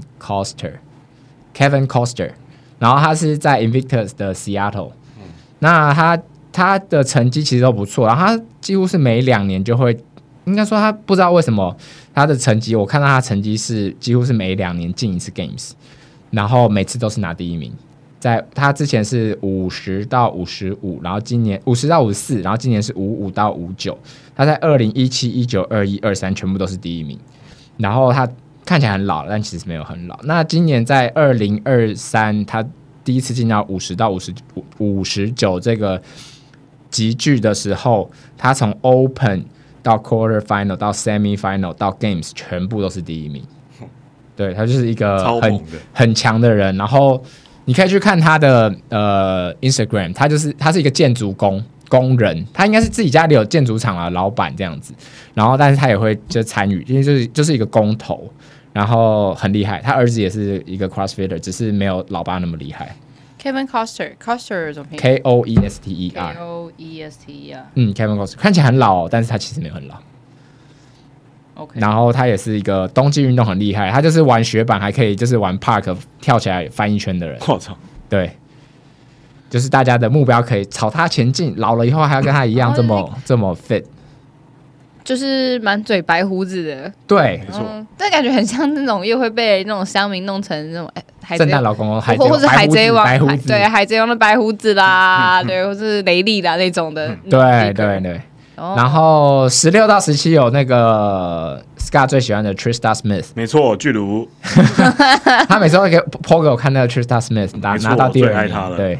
Kevin Coster，然后他是在 Invictus 的 Seattle，嗯，那他他的成绩其实都不错，然后他几乎是每两年就会，应该说他不知道为什么他的成绩，我看到他成绩是几乎是每两年进一次 Games，然后每次都是拿第一名。在他之前是五十到五十五，然后今年五十到五十四，然后今年是五五到五九。他在二零一七、一九、二一、二三全部都是第一名。然后他看起来很老，但其实没有很老。那今年在二零二三，他第一次进到五十到五十五五十九这个集聚的时候，他从 Open 到 Quarter Final 到 Semi Final 到 Games 全部都是第一名。对，他就是一个很很强的人。然后你可以去看他的呃 Instagram，他就是他是一个建筑工。工人，他应该是自己家里有建筑厂啊，老板这样子，然后但是他也会就参与，因为就是就是一个工头，然后很厉害。他儿子也是一个 CrossFitter，只是没有老爸那么厉害。Kevin 么拼？K O E S T E R。K O E S T E R。嗯，Kevin Costner 看起来很老哦，但是他其实没有很老。OK。然后他也是一个冬季运动很厉害，他就是玩雪板还可以，就是玩 Park 跳起来翻一圈的人。我操！对。就是大家的目标可以朝他前进，老了以后还要跟他一样这么、哦、这么 fit，就是满嘴白胡子的，对，没错、嗯，但感觉很像那种又会被那种乡民弄成那种哎，圣诞老公公，或或是海贼王，白胡子，对，海贼王的白胡子啦，对，或是雷利啦那种的，对对对。然后十六到十七有那个 Scott 最喜欢的 Trista Smith，没错，巨乳，<laughs> 他每次会给 po 给我看那个 Trista Smith 拿拿到第二名，对。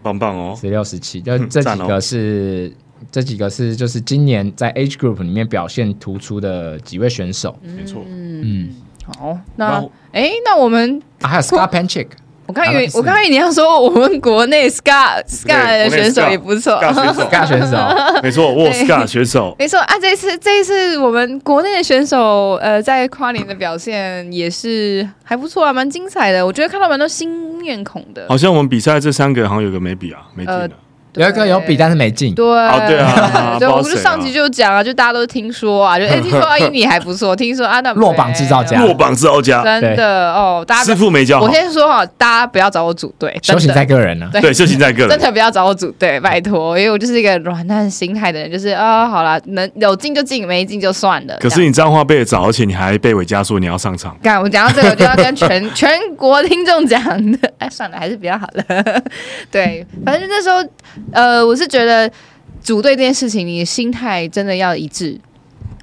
棒棒哦，十六、十七，就这几个是、哦、这几个是就是今年在 Age Group 里面表现突出的几位选手，没错，嗯，好，那哎，那我们、啊、还有 Scott Panchik。我刚以为，我刚以为你要说我们国内 Scar Scar 的选手也不错，Scar <laughs> <laughs> 选手，没错，我 Scar 选手，没错啊，这次这一次我们国内的选手，呃，在跨年的表现也是还不错啊，蛮精彩的。我觉得看到蛮多新面孔的。好像我们比赛这三个好像有个没比啊，没进的。有一个有比，但是没进。对，对 <laughs> 啊，对，我们就上集就讲啊，就大家都听说啊，就哎，听说 <laughs> 阿英你还不错，听说啊那落榜制造家，落榜制造家，真的哦，大家师傅没教好。我先说哈，大家不要找我组队，修行在个人呢。对，修行在个人，真的不要找我组队，拜托，因为我就是一个软烂心态的人，就是啊，好了，能有进就进，没进就算了。可是你脏话背得早，而且你还被伟嘉说你要上场。干，我讲到这个，我就要跟全 <laughs> 全国听众讲的，哎，算了，还是比较好了。对，反正那时候，呃，我是觉得。组队这件事情，你心态真的要一致。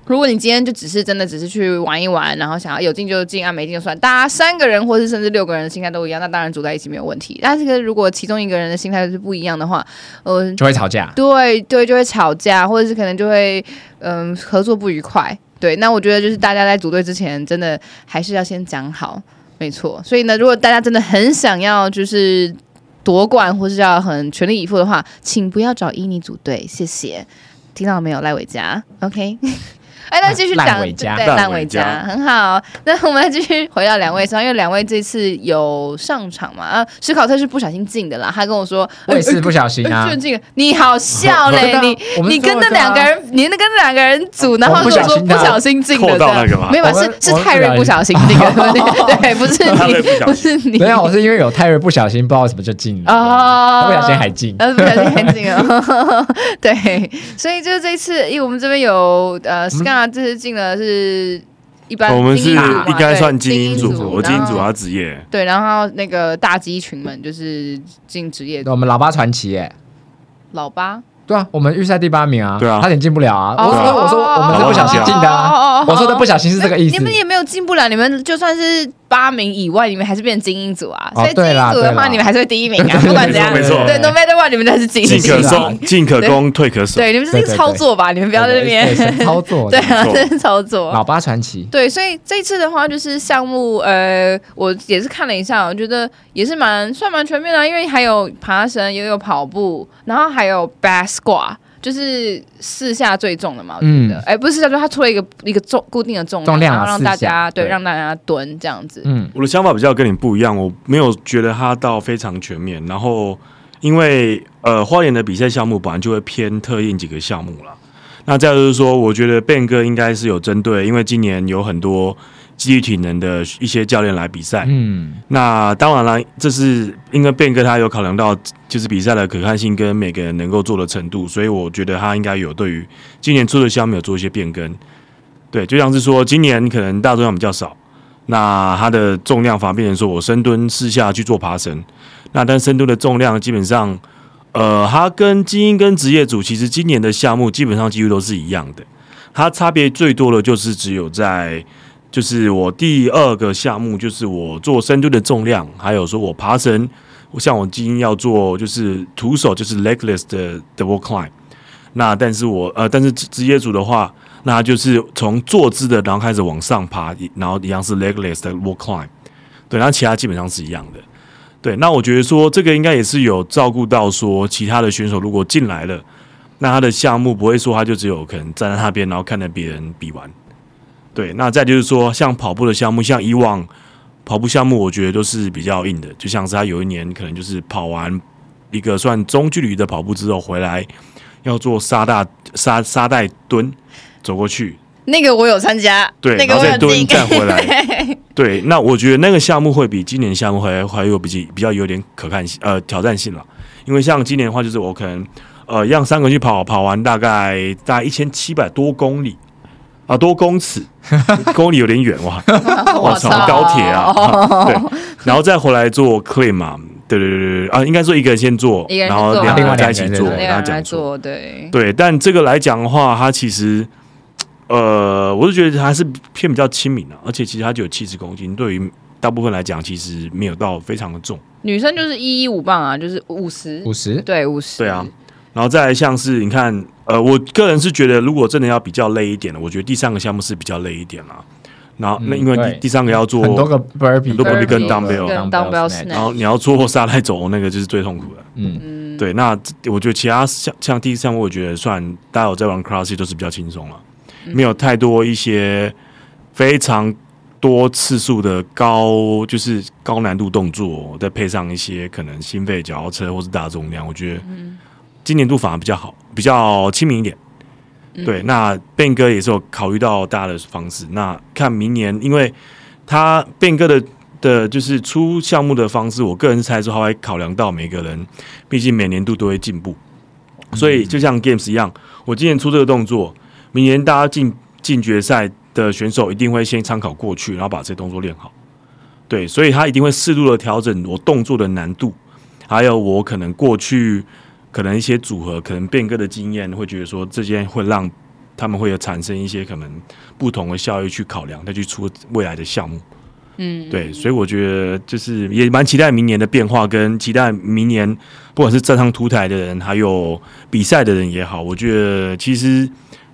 如果你今天就只是真的只是去玩一玩，然后想要有进就进啊，没进就算，大家三个人或是甚至六个人的心态都一样，那当然组在一起没有问题。但是如果其中一个人的心态是不一样的话，呃，就会吵架。对对，就会吵架，或者是可能就会嗯、合作不愉快。对，那我觉得就是大家在组队之前，真的还是要先讲好，没错。所以呢，如果大家真的很想要就是。夺冠或是要很全力以赴的话，请不要找伊妮组队，谢谢。听到没有，赖伟嘉？OK。哎，那继续讲，对，烂尾家很好。那我们来继续回到两位上，因为两位这次有上场嘛？啊，史考特是不小心进的啦。他跟我说，我也是不小心啊。进，你好笑嘞！你你跟那两个人，你那跟那两个人组，然后跟我说不小心进的，没有，是是泰瑞不小心进的，对，不是你，不是你。没有，我是因为有泰瑞不小心，不知道为什么就进了哦，不小心还进，呃不小心还进了。<laughs> 对，所以就是这一次，因为我们这边有呃。那这次进的是一般，我们是应该算精英组，我精英组他职业。对，然后那个大鸡群们就是进职业。我们老八传奇耶，老八。对啊，我们预赛第八名啊，对啊，差点进不了啊。我说我说我们是不小心进的啊，我说的不小心是这个意思。你们也没有进不了，你们就算是八名以外，你们还是变成精英组啊。所以精英组的话，你们还是会第一名啊，<laughs> 不管怎样。没错，对，no matter what，你们都是精英。进可攻，进可攻，退可守。对，你们是一个操作吧？你们不要在那边操作。<laughs> 对啊，这是操作。老八传奇。对，所以这次的话，就是项目，呃，我也是看了一下，我觉得也是蛮算蛮全面的，因为还有爬绳，也有跑步，然后还有 back squat。就是四下最重的嘛，我觉得，哎、嗯，欸、不是四下最重，他出了一个一个重固定的重量，重量啊、然后让大家对，对让大家蹲这样子。嗯，我的想法比较跟你不一样，我没有觉得他到非常全面。然后，因为呃，花莲的比赛项目本来就会偏特应几个项目了。那再就是说，我觉得 Ben 哥应该是有针对，因为今年有很多。基于体能的一些教练来比赛，嗯，那当然了，这是因为 Ben 哥他有考量到就是比赛的可看性跟每个人能够做的程度，所以我觉得他应该有对于今年出的项目有做一些变更。对，就像是说今年可能大重量比较少，那它的重量反而变成说我深蹲四下去做爬绳，那但深蹲的重量基本上，呃，他跟精英跟职业组其实今年的项目基本上几乎都是一样的，它差别最多的就是只有在。就是我第二个项目，就是我做深蹲的重量，还有说我爬绳，像我今天要做就是徒手就是 legless 的的 wall climb。那但是我呃，但是职业组的话，那就是从坐姿的，然后开始往上爬，然后一样是 legless 的 wall climb。对，然后其他基本上是一样的。对，那我觉得说这个应该也是有照顾到说其他的选手如果进来了，那他的项目不会说他就只有可能站在那边，然后看着别人比完。对，那再就是说，像跑步的项目，像以往跑步项目，我觉得都是比较硬的，就像是他有一年可能就是跑完一个算中距离的跑步之后回来，要做沙大沙沙袋蹲走过去。那个我有参加，对，那个、然后再蹲再回来。<laughs> 对，那我觉得那个项目会比今年项目还还有比较比较有点可看性呃挑战性了，因为像今年的话，就是我可能呃让三个人去跑，跑完大概大概一千七百多公里。啊，多公尺，<laughs> 公里有点远 <laughs> 哇！我操，高铁啊！<laughs> 对，然后再回来做嘛？对对对对啊，应该说一个人先做，然后两个人在一起做，然后讲做，对对。但这个来讲的话，它其实，呃，我是觉得还是偏比较亲民的，而且其实它就有七十公斤，对于大部分来讲，其实没有到非常的重。女生就是一一五磅啊，就是五十五十，对五十，对啊。然后再来像是你看，呃，我个人是觉得，如果真的要比较累一点的，我觉得第三个项目是比较累一点啦。然后那因为第第三个要做很多个 burpee，很多 burpee 跟 dumbbell，dumbbell，然后你要做沙袋走那个就是最痛苦的。嗯，对。那我觉得其他像像第一项目，我觉得算大家有在玩 CrossFit 都是比较轻松了，没有太多一些非常多次数的高就是高难度动作，再配上一些可能心肺脚踏车或是大重量，我觉得。今年度反而比较好，比较亲民一点。对，那 Ben 哥也是有考虑到大家的方式。那看明年，因为他 Ben 哥的的，就是出项目的方式，我个人猜说他会考量到每个人，毕竟每年度都会进步。所以就像 Games 一样，我今年出这个动作，明年大家进进决赛的选手一定会先参考过去，然后把这些动作练好。对，所以他一定会适度的调整我动作的难度，还有我可能过去。可能一些组合，可能变革的经验会觉得说，这些会让他们会有产生一些可能不同的效益去考量，再去出未来的项目。嗯，对，所以我觉得就是也蛮期待明年的变化，跟期待明年不管是站上凸台的人，还有比赛的人也好，我觉得其实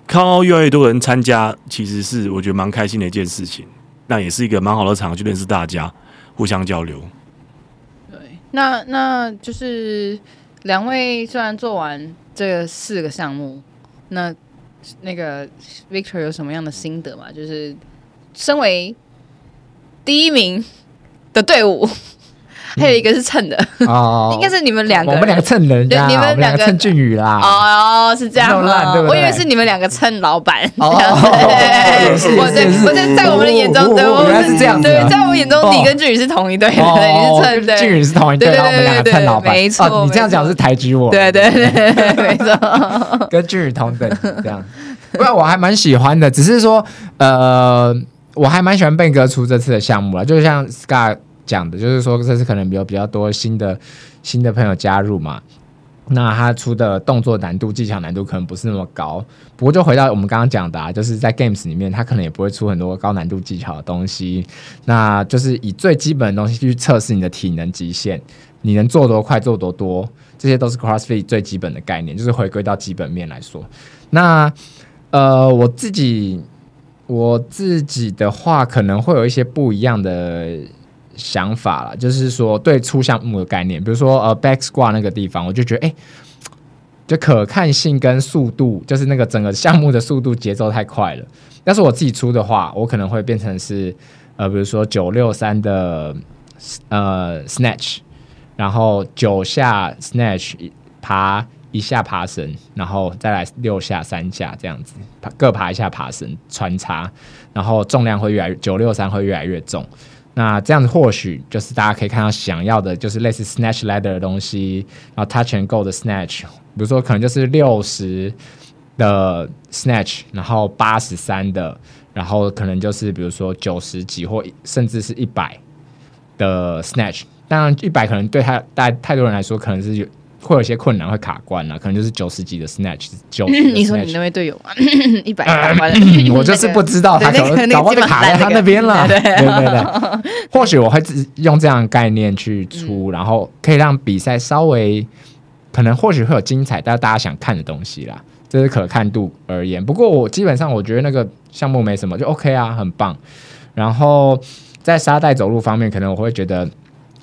看到越来越多人参加，其实是我觉得蛮开心的一件事情。那也是一个蛮好的场，去认识大家，互相交流。对，那那就是。两位虽然做完这四个项目，那那个 Victor 有什么样的心得吗？就是身为第一名的队伍。还有一个是蹭的哦，<laughs> 应该是你们两个，我们两个蹭人对，你们两个蹭俊宇啦。哦，是这样吗？我以为是你们两个蹭老板。<laughs> 哦，对，我在我在在我们的眼中，对，我们是这样。对，在我们眼中，你跟俊宇是同一队的，你是蹭的。俊宇是同一队，然后我们两个蹭老板。没错，你这样讲是抬举我。对对对，<laughs> 没错，跟俊宇同等这样。不然我还蛮喜欢的，只是说，呃，我还蛮喜欢贝哥出这次的项目了，就像 Scott。讲的就是说，这次可能有比较多新的新的朋友加入嘛，那他出的动作难度、技巧难度可能不是那么高。不过就回到我们刚刚讲的，啊，就是在 Games 里面，他可能也不会出很多高难度技巧的东西，那就是以最基本的东西去测试你的体能极限，你能做多快、做多多，这些都是 CrossFit 最基本的概念，就是回归到基本面来说。那呃，我自己我自己的话，可能会有一些不一样的。想法了，就是说对出项目的概念，比如说呃，back squat 那个地方，我就觉得哎、就可看性跟速度，就是那个整个项目的速度节奏太快了。要是我自己出的话，我可能会变成是呃，比如说九六三的呃 snatch，然后九下 snatch 爬一下爬绳，然后再来六下三下这样子，各爬一下爬绳穿插，然后重量会越来越九六三会越来越重。那这样子或许就是大家可以看到想要的，就是类似 snatch ladder 的东西，然后 touch and go 的 snatch，比如说可能就是六十的 snatch，然后八十三的，然后可能就是比如说九十几或甚至是一百的 snatch。当然一百可能对他大太多人来说可能是有会有些困难，会卡关啊，可能就是九十级的 snatch。<laughs> 你说你那位队友啊？<laughs> 一百卡关、嗯，<laughs> 我就是不知道他可能搞不好卡在他那边了。对对对，或许我会用这样的概念去出，然后可以让比赛稍微可能或许会有精彩，但大家想看的东西啦，这是可看度而言。不过我基本上我觉得那个项目没什么，就 OK 啊，很棒。然后在沙袋走路方面，可能我会觉得，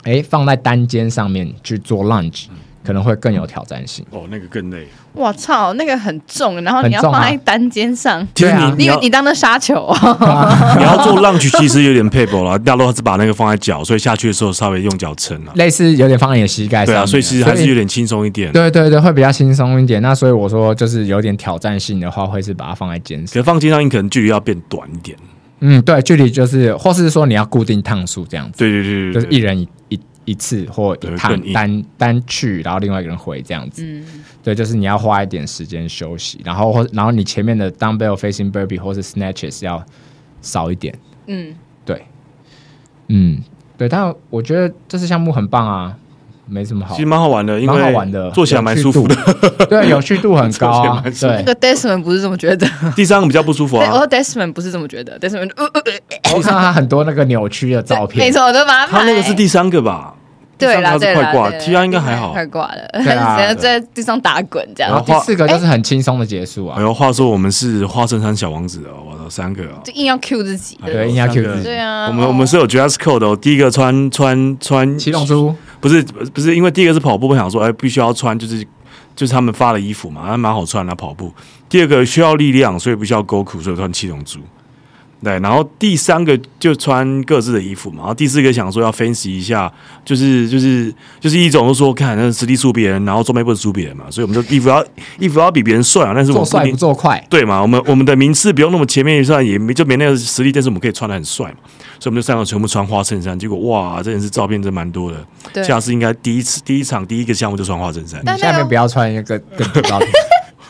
哎，放在单肩上面去做 lunge。可能会更有挑战性哦，那个更累。我操，那个很重，然后你要放在单肩上，对啊，你你当那沙球，<laughs> 你要做浪曲，其实有点 paper 了。大多是把那个放在脚，所以下去的时候稍微用脚撑了，类似有点放在你的膝盖上。对啊，所以其实还是有点轻松一点。对对对，会比较轻松一点。那所以我说，就是有点挑战性的话，会是把它放在肩上。可是放肩上，你可能距离要变短一点。嗯，对，距离就是，或是说你要固定趟数这样子。对对对对，就是一人一一。一次或一趟单单去，然后另外一个人回这样子，嗯，对，就是你要花一点时间休息，然后或然后你前面的 dumbbell facing burpee 或是 snatches 要少一点，嗯，对，嗯，对，但我觉得这次项目很棒啊，没什么好，其实蛮好玩的，因为蛮好玩的，做起来蛮舒服的，<laughs> 对，有趣度很高啊，对，那个 Desmond 不是这么觉得，第三个比较不舒服啊，我 Desmond 不是这么觉得，Desmond，我看他很多那个扭曲的照片，没错，我都把他那个是第三个吧。对啦，对啦，，T R 应该还好，快挂了，然后 <laughs> 在地上打滚这样。然后第四个就是很轻松的结束啊。哎呦，话说我们是花衬衫小王子哦，我的三个哦，就硬要 Q 自己，对，硬要 Q 自己。对啊，我们我们是有 dress code 的，第一个穿穿穿七龙珠，不是不是，因为第一个是跑步，我想说哎，必须要穿，就是就是他们发的衣服嘛，还蛮好穿的跑步。第二个需要力量，所以不需要 Goku，所以穿七龙珠。对，然后第三个就穿各自的衣服嘛，然后第四个想说要分析一下，就是就是就是一种说看那实力输别人，然后装备不能输别人嘛，所以我们就衣服要衣服要比别人帅啊，但是我们做帅不做快，对嘛？我们我们的名次不用那么前面，算也没就没那个实力，但是我们可以穿的很帅嘛，所以我们就三个全部穿花衬衫，结果哇，这件事照片真蛮多的，对下次应该第一次第一场第一个项目就穿花衬衫，你下面不要穿一个更高。<laughs>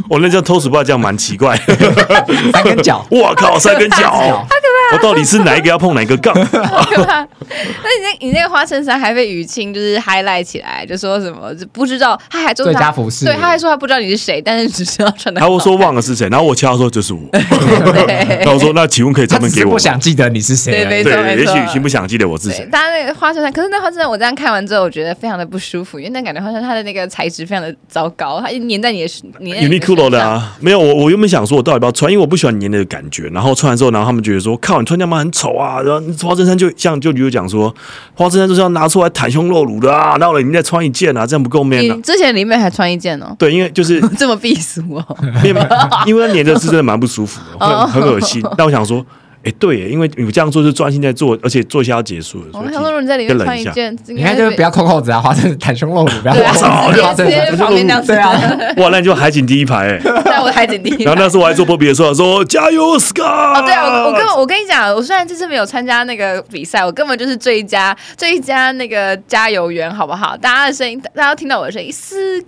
我那这样偷食不知道这样蛮奇怪，<laughs> 三根脚，我靠，三根脚！我到底是哪一个要碰哪一个杠？<laughs> <laughs> 那你那，你那个花衬衫还被雨清就是 highlight 起来，就说什么不知道，他还做最佳服饰，对，他还说他不知道你是谁，但是只知道穿的。他会说忘了是谁，然后我敲他说就是我，然后我说那请问可以专门给我？不想记得你是谁？对，没错，也许雨清不想记得我是谁。他那个花衬衫，可是那花衬衫我这样看完之后，我觉得非常的不舒服，因为那感觉好像它的那个材质非常的糟糕，它粘在你的粘。Uniqlo 的啊，没有我，我原本想说，我到底要不要穿？因为我不喜欢黏的感觉。然后穿完之后，然后他们觉得说，靠，你穿这样很丑啊。然后花衬衫就像就女友讲说，花衬衫就是要拿出来袒胸露乳的啊。那我你再穿一件啊，这样不够 man 啊。你之前里面还穿一件哦？对，因为就是 <laughs> 这么避俗哦。<laughs> 因为黏的是真的蛮不舒服的，很很恶心。但我想说。哎，对，因为你这样做是专心在做，而且做一下要结束了。我们想说，你在里面穿一件，你看就是不要扣扣子啊，花生袒胸露乳，不要花衬，直接直接旁边这样子啊。哇，那你就海景第一排哎，在我海景第一排。然后那时候我还做波比的时候说加油，Scar！哦，对啊，我我跟我跟你讲，我虽然这次没有参加那个比赛，我根本就是最佳最佳那个加油员，好不好？大家的声音，大家都听到我的声音，Scar！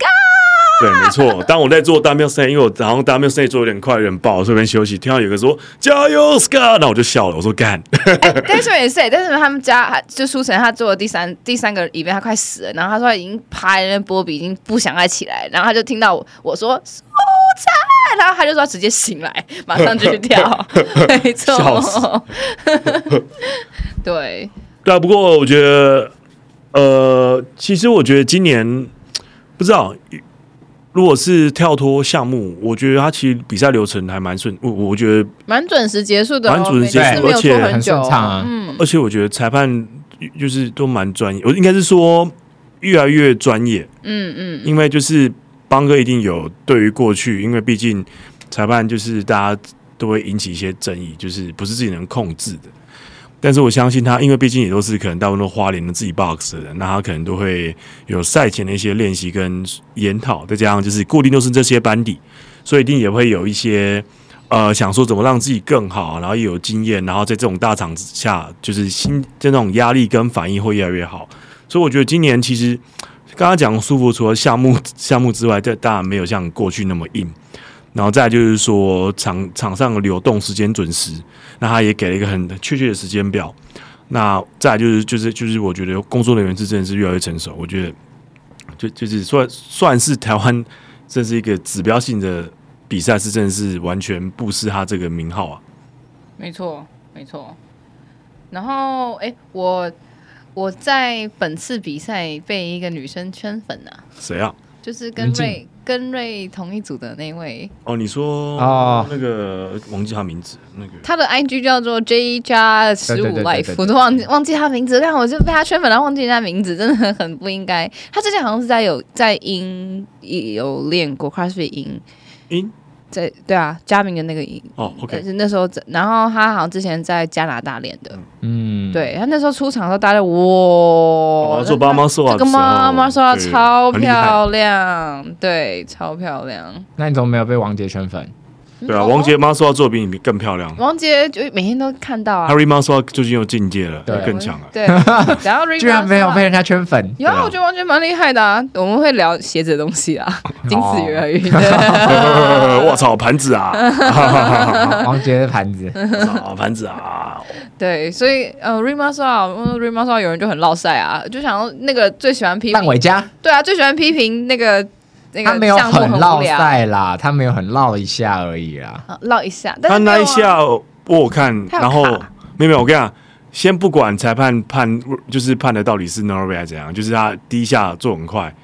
对，没错。当我在做 dumbbell snatch，因为我好像 dumbbell snatch 做有点快，有点爆，所以边休息，听到有个说加油，Scar！那我就笑了，我说干。但是也是，但是他们家就书成他做了第三第三个里面，他快死了。然后他说他已经趴在那，波比已经不想再起来。然后他就听到我我说然后他就说直接醒来，马上就去跳。<laughs> 没错，<laughs> 对对啊。不过我觉得，呃，其实我觉得今年不知道。如果是跳脱项目，我觉得他其实比赛流程还蛮顺，我我觉得蛮准时结束的，哦，蛮准时结束，而且很顺畅啊。嗯，而且我觉得裁判就是都蛮专业，我应该是说越来越专业。嗯嗯，因为就是邦哥一定有对于过去，因为毕竟裁判就是大家都会引起一些争议，就是不是自己能控制的。但是我相信他，因为毕竟也都是可能大部分都花莲的自己 box 的人，那他可能都会有赛前的一些练习跟研讨，再加上就是固定都是这些班底，所以一定也会有一些呃想说怎么让自己更好，然后也有经验，然后在这种大场之下，就是心这种压力跟反应会越来越好。所以我觉得今年其实刚刚讲舒服，除了项目项目之外，这当然没有像过去那么硬。然后再就是说场场上的流动时间准时，那他也给了一个很确切的时间表。那再就是就是就是我觉得工作人员是真的是越来越成熟，我觉得就就是算算是台湾这是一个指标性的比赛，是真的是完全不失他这个名号啊。没错，没错。然后，哎，我我在本次比赛被一个女生圈粉啊。谁啊？就是跟瑞跟瑞同一组的那位。哦，你说哦，那个忘记他名字，那个。他的 IG 叫做 J 加十五 Life，我都忘记忘记他名字，但我就被他圈粉，然后忘记人家名字，真的很不应该。他之前好像是在有在英有练过 CrossFit 英。英。在对啊，嘉明的那个影哦，OK，是那时候，然后他好像之前在加拿大练的，嗯，对他那时候出场的时候，大家哇，做妈妈说啊，这个妈妈说啊，超漂亮，对，超漂亮。那你怎么没有被王杰圈粉？对啊，王杰妈说要作品比你更漂亮。王杰就每天都看到啊。Harry 妈说最近又进阶了，对，更强了。对，<laughs> 然后居然没有被人家圈粉。有啊，我觉得王杰蛮厉害的啊。我们会聊鞋子的东西啊，仅此而已。我操，盘子啊！<laughs> 王杰的盘子，盘子啊！对，所以呃，Ring 妈说啊，Ring 妈说有人就很落赛啊，就想要那个最喜欢批评烂尾家。对啊，最喜欢批评那个。他没有很绕赛啦，他没有很绕一下而已啦，绕一下。他那一下我看，然后没有没有，我跟你讲，先不管裁判判，就是判的到底是 Norway 还是怎样，就是他第一下做很快。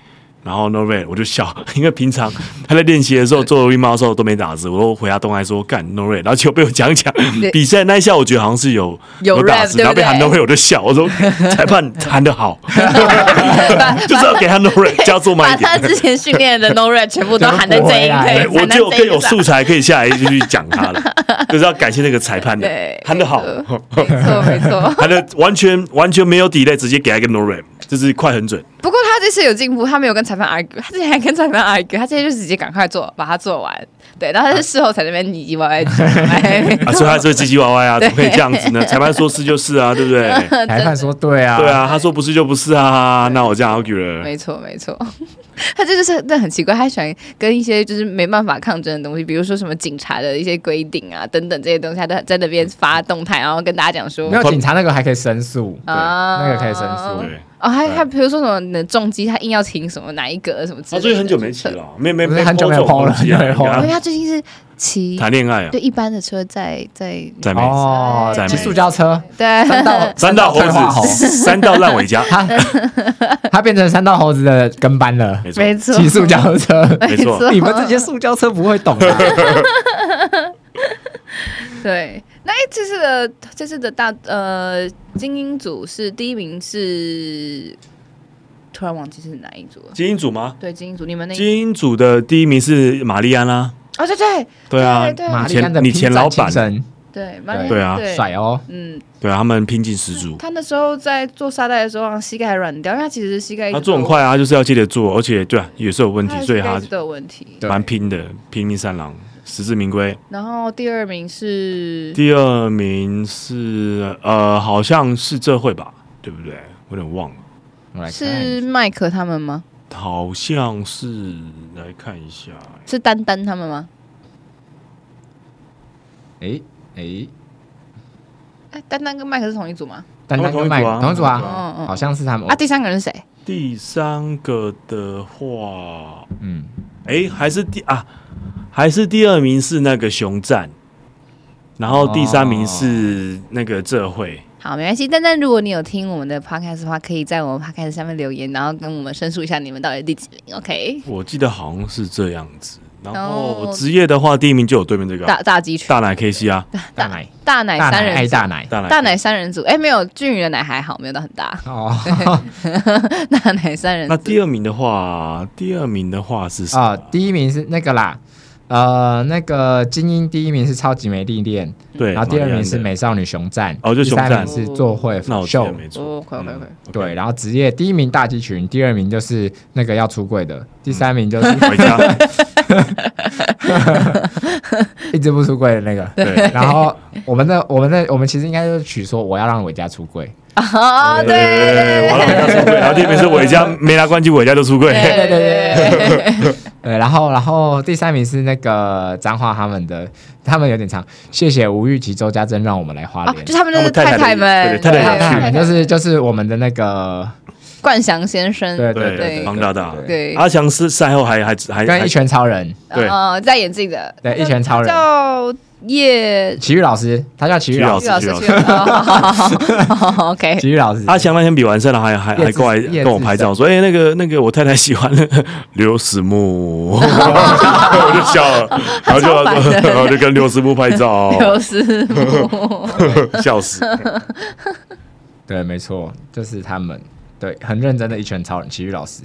然后 Norway 我就笑，<laughs> 因为平常他在练习的时候做 rim 的时候都没打字，我都回他东来说干 Norway，然后结果被我讲讲。比赛那一下我觉得好像是有有打字，然后被喊 Norway 我就笑，我说 <laughs> 裁判喊得好，<laughs> 就是要给他 Norway 加做慢一点。把他之前训练的 Norway 全部都喊在这一刻，我就更有素材可以下来继续讲他了，就是要感谢那个裁判的喊得好，没错没错，喊的完全完全没有 delay，直接给他一个 Norway，就是快很准。不过他这次有进步，他没有跟裁判 argue，他之前还跟裁判 argue，他今天就直接赶快做，把它做完。对，然后他是事后才在那边唧唧歪歪，<laughs> 啊，所以他是唧唧歪歪啊，<laughs> 怎么可以这样子呢？裁判说是就是啊，对不对？<laughs> 裁判说对啊，对啊，他说不是就不是啊，那我这样 argue 了。没错没错，<laughs> 他这就是那很奇怪，他喜欢跟一些就是没办法抗争的东西，比如说什么警察的一些规定啊等等这些东西，他都在那边发动态，然后跟大家讲说，没有警察那个还可以申诉，啊，那个可以申诉，对。哦，还还比如说什么的重击，他硬要停什么哪一个什么之类的。他最近很久没骑了，没没没很久没跑了，因为他最近是骑谈恋爱啊，对一般的车在在在哦，骑塑胶车，对，三道 <laughs> 三道猴子，三道烂尾家，<laughs> 他他变成三道猴子的跟班了，没错，骑塑胶车，没错，你们这些塑胶车不会懂啊。<laughs> 对，那这次的这次的大呃精英组是第一名是，突然忘记是哪一组？精英组吗？对，精英组，你们那精英组的第一名是玛丽安啊。啊，对对对啊，玛丽安的你前老板，对对啊，甩哦，嗯，对啊，他们拼劲十足。他那时候在做沙袋的时候，膝盖还软掉，因为他其实膝盖他做很快啊，就是要接着做，而且对啊，也是有问题，所以他都有问题，蛮拼的，拼命三郎。实至名归。然后第二名是第二名是呃，好像是这会吧，对不对？我有点忘了。是麦克他们吗？好像是，来看一下。是丹丹他们吗？哎哎哎，丹丹跟麦克是同一组吗？丹丹跟麦克同一组啊，嗯嗯，好像是他们。啊，第三个人是谁？第三个的话，嗯，哎，还是第啊。还是第二名是那个熊赞，然后第三名是那个这会。好，没关系。但但如果你有听我们的 podcast 的话，可以在我们 podcast 下面留言，然后跟我们申诉一下你们到底第几名。OK？我记得好像是这样子。然后职业的话，第一名就有对面这个大大鸡群大奶 KC 啊，大奶大奶三人大奶大奶三人组。哎，没有俊宇的奶还好，没有到很大哦。<laughs> 大奶三人。那第二名的话，第二名的话是啊，第一名是那个啦。呃，那个精英第一名是超级美丽恋，对，然后第二名是美少女熊战，哦，就熊赞是做会秀，没错，快快快，对，然后职业第一名大鸡群，第二名就是那个要出柜的，第三名就是回家，<laughs> 一直不出柜的那个，对，然后我们的我们的我们其实应该就是取说我要让伟嘉出柜。啊，对，我让伟嘉出柜，然后第二名是伟嘉没拿冠军，伟嘉就出柜，对对对 <laughs> 对，然后然后第三名是那个彰化他们的，他们有点长，谢谢吴玉琪、周家珍让我们来花莲，就他们的太太们，太太们，就是就是我们的那个冠翔先生，对对对，方大大，对，阿翔是赛后还还还跟一拳超人，对，呃，戴眼镜的，对，一拳超人。叫叶。奇遇老师，他叫奇遇老师，奇遇老师，OK，奇遇老师，阿翔那天比完赛了，还还还过来跟我拍照，说，哎，那个那个我太太喜欢刘思慕，我就笑了，然后就然后就跟刘思慕拍照，刘思慕，笑死。对，没错，就是他们，对，很认真的一拳超人，奇遇老师。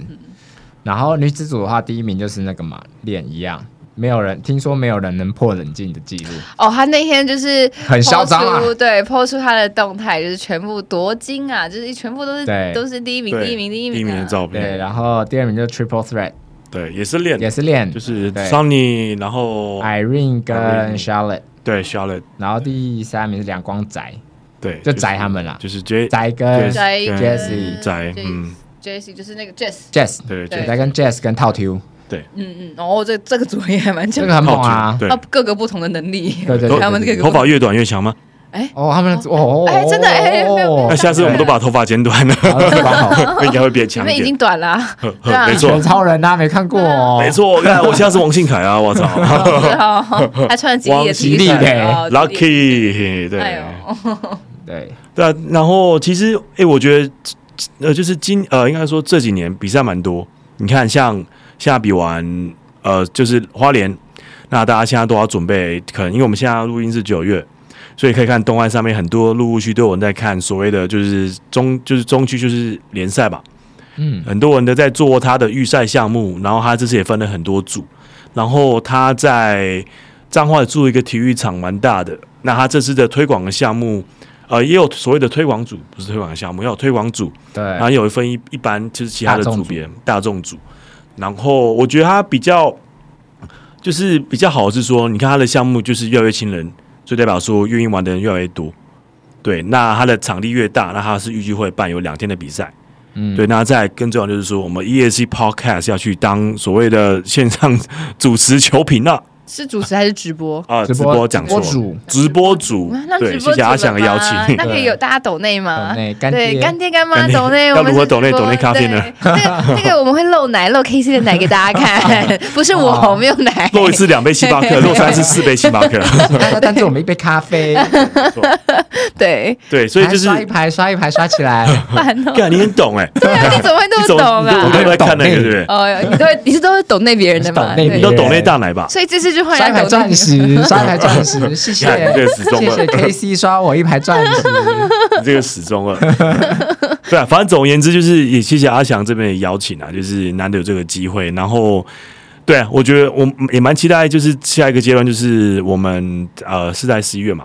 然后女子组的话，第一名就是那个嘛，脸一样，没有人听说没有人能破冷静的记录。哦，他那天就是很嚣张啊，对，po 出他的动态，就是全部夺金啊，就是全部都是都是第一名，第一名，第一名，第一名的照片。对，然后第二名就是 Triple Threat，对，也是练，也是练，就是 Sunny，然后 Irene 跟 Charlotte，对，Charlotte，然后第三名是梁光仔。对，就宅他们啦，就是 J 宅跟 Jessie 宅，嗯，Jessie 就是那个 Jess，Jess，对，宅跟 Jess 跟套 Q，对，嗯嗯，哦，这这个组合也还蛮强，这个很猛啊，对，各个不同的能力，对对，他们这个头发越短越强吗？哎，哦，他们哦，哎，真的哎，那下次我们都把头发剪短了，<laughs> <laughs> 应该会变强。你们已经短了，没错，超人啊，没看过，没错，我看我现在是王信凯啊，我操，<laughs> 还穿吉利的吉利的，Lucky，对。对对啊，然后其实哎、欸，我觉得呃，就是今呃，应该说这几年比赛蛮多。你看，像现在比完呃，就是花莲，那大家现在都要准备，可能因为我们现在录音是九月，所以可以看东岸上面很多陆陆续续都有人在看所谓的就是中就是中区就是联赛吧。嗯，很多人都在做他的预赛项目，然后他这次也分了很多组，然后他在彰化做一个体育场蛮大的，那他这次的推广的项目。呃，也有所谓的推广组，不是推广项目，要有推广组。对，然后有一份一一般就是其他的组别，大众组。然后我觉得他比较就是比较好的是说，你看他的项目就是越来越亲人，就代表说愿意玩的人越来越多。对，那他的场地越大，那他是预计会办有两天的比赛。嗯，对，那再更重要就是说，我们 ESC Podcast 要去当所谓的线上 <laughs> 主持球评了。是主持还是直播啊？直播讲错，直播主对，谢谢阿翔的邀请。<laughs> 那可以有大家抖内吗？对，干爹干妈抖内，要如何抖内？抖内咖啡呢？那个那个我们会漏奶，漏 KC 的奶给大家看，<laughs> 不是我没有奶。漏一次两杯星巴克，<laughs> 漏三次四杯星巴克。但是我们一杯咖啡。对对，所以就是刷一排，刷一排，刷起来。干，你很懂哎。对啊，你怎么会都懂啊？我都在看那个，对不对？哦，你都你是都会抖内别人的嘛？你都抖内大奶吧？所以这次刷一排钻石，刷一排钻石，<laughs> 谢谢，谢谢 KC 刷我一排钻石，<laughs> 你这个死忠了。<laughs> 对啊，反正总而言之就是也谢谢阿翔这边的邀请啊，就是难得有这个机会。然后，对啊，我觉得我也蛮期待，就是下一个阶段就是我们呃是在十一月嘛，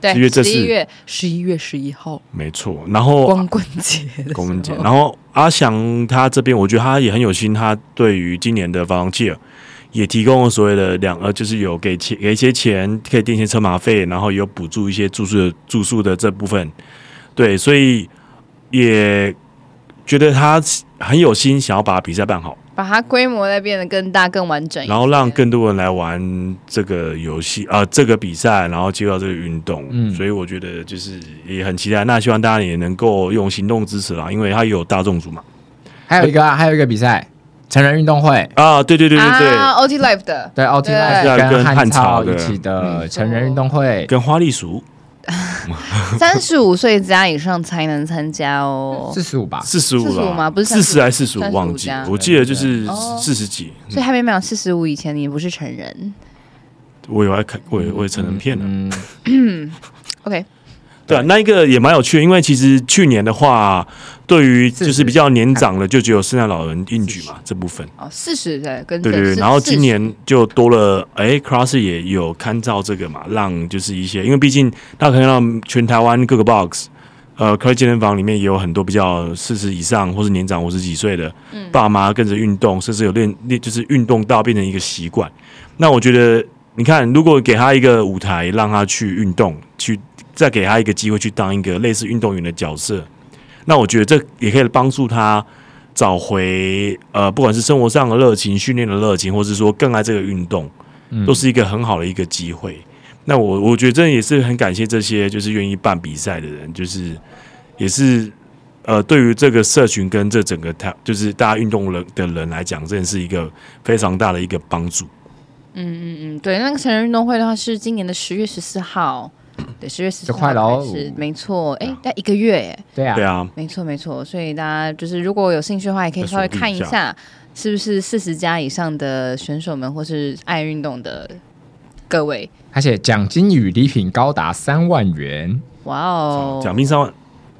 对，十一月这是十一月十一月十一号，没错。然后光棍节，光棍节。然后阿翔他这边，我觉得他也很有心，他对于今年的 volunteer 也提供了所谓的两呃，就是有给钱给一些钱，可以垫一些车马费，然后有补助一些住宿的住宿的这部分。对，所以也觉得他很有心，想要把比赛办好，把它规模再变得更大、更完整，然后让更多人来玩这个游戏啊、呃，这个比赛，然后接到这个运动。嗯，所以我觉得就是也很期待。那希望大家也能够用行动支持啦，因为它有大众组嘛。还有一个，啊，还有一个比赛。成人运动会。啊，对对对对对，OT Life 的，对 OT Life 跟汉超一起的成人运动会，跟花栗鼠，<laughs> 三十五岁加以上才能参加哦，四十五吧，四十五吗？不是四十还是四十五？忘记，我记得就是四十几，所以还没满四十五以前，你不是成人。我有爱看，我我也成人片了，嗯，<clears throat> <coughs> OK。对啊，那一个也蛮有趣的，因为其实去年的话，对于就是比较年长的，就只有圣诞老人应举嘛这部分。哦，四十对，跟对对对，然后今年就多了，哎，Cross 也有看照这个嘛，让就是一些，因为毕竟大家可以看到全台湾各个 box，呃，科技健身房里面也有很多比较四十以上或是年长五十几岁的爸妈跟着运动，甚至有练练就是运动到变成一个习惯。那我觉得，你看，如果给他一个舞台，让他去运动去。再给他一个机会去当一个类似运动员的角色，那我觉得这也可以帮助他找回呃，不管是生活上的热情、训练的热情，或是说更爱这个运动，都是一个很好的一个机会。嗯、那我我觉得这也是很感谢这些就是愿意办比赛的人，就是也是呃，对于这个社群跟这整个他，就是大家运动人的人来讲，真的是一个非常大的一个帮助。嗯嗯嗯，对，那个成人运动会的话是今年的十月十四号，对，十月十四号快了，是没错，哎，大概一个月，哎，对啊，对啊，没错没错，所以大家就是如果有兴趣的话，也可以稍微看一下，是不是四十加以上的选手们或是爱运动的各位，而且奖金与礼品高达三万元，哇哦，奖金三万，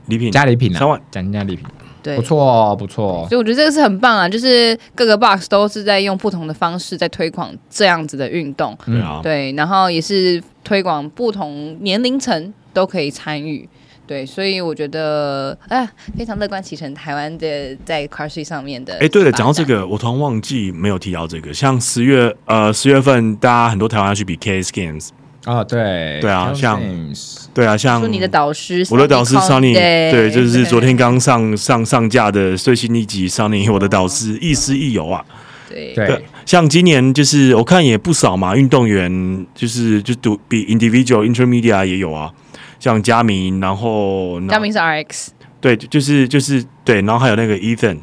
礼品。加礼品三万，奖金加礼品。对，不错不错，所以我觉得这个是很棒啊！就是各个 box 都是在用不同的方式在推广这样子的运动，对啊，对，然后也是推广不同年龄层都可以参与，对，所以我觉得啊，非常乐观启程。台湾的在 CrossFit 上面的，哎，对了，讲到这个，我突然忘记没有提到这个，像十月呃十月份，大家很多台湾要去比 KS Games。啊、哦，对，对啊，像，对啊，像你的导师，我的导师 Sunny，对，就是昨天刚上上上架的最新一集 Sunny，我的导师亦师亦友啊，对。对，像今年就是我看也不少嘛，运动员就是就读比 individual intermediate 也有啊，像佳明，然后佳明是 RX，对，就是就是对，然后还有那个 Ethan。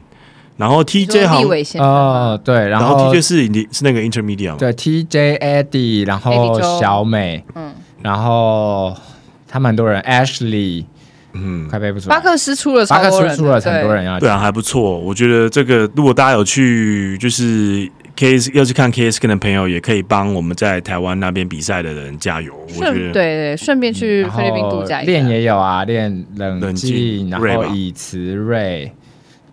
然后 TJ 好哦，对，然后，后 TJ 是你是那个 intermediate 对，TJ Eddie，然后小美，嗯，然后他们很多人，Ashley，嗯，快背不出来。巴克斯出了，巴克斯出了很多人要，对啊，还不错。我觉得这个如果大家有去，就是 KS 要去看 KS 跟的朋友，也可以帮我们在台湾那边比赛的人加油。我觉得对对，顺便去菲律宾度假练也有啊，练冷静，然后以慈瑞。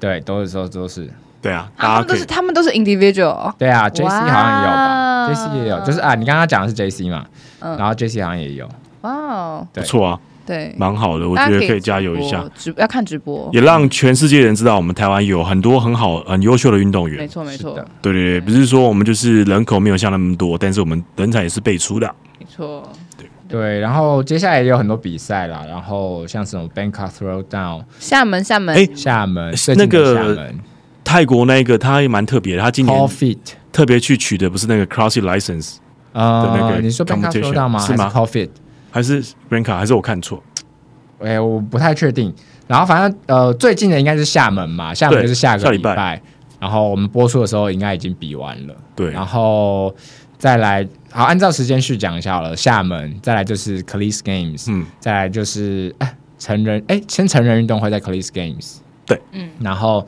对，都是都都是，对啊，他们都是他们都是 individual，对啊，JC 好像也有吧，JC 也有，就是啊，你刚刚讲的是 JC 嘛，然后 JC 好像也有，哇，不错啊，对，蛮好的，我觉得可以加油一下，直要看直播，也让全世界人知道我们台湾有很多很好、很优秀的运动员，没错没错，对对对，不是说我们就是人口没有像那么多，但是我们人才也是辈出的，没错。对，然后接下来也有很多比赛啦，然后像什么 Bangkok Throwdown，厦门厦门，哎，厦门那个泰国那个他也蛮特别的，他今年特别去取的不是那个 CrossFit License 啊，那个你说 Bangkok Throwdown 吗？是吗？CrossFit 还是 Bangkok 还是我看错？哎，我不太确定。然后反正呃，最近的应该是厦门嘛，厦门就是下个礼拜，然后我们播出的时候应该已经比完了。对，然后。再来，好，按照时间序讲一下好了。厦门，再来就是 Cleats Games，嗯，再来就是哎，成人，哎，先成人运动会在 Cleats Games，对，嗯，然后。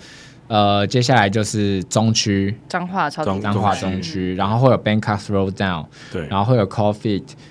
呃，接下来就是中区。彰化超中彰化中区，然后会有 Bangkok Throwdown，对，然后会有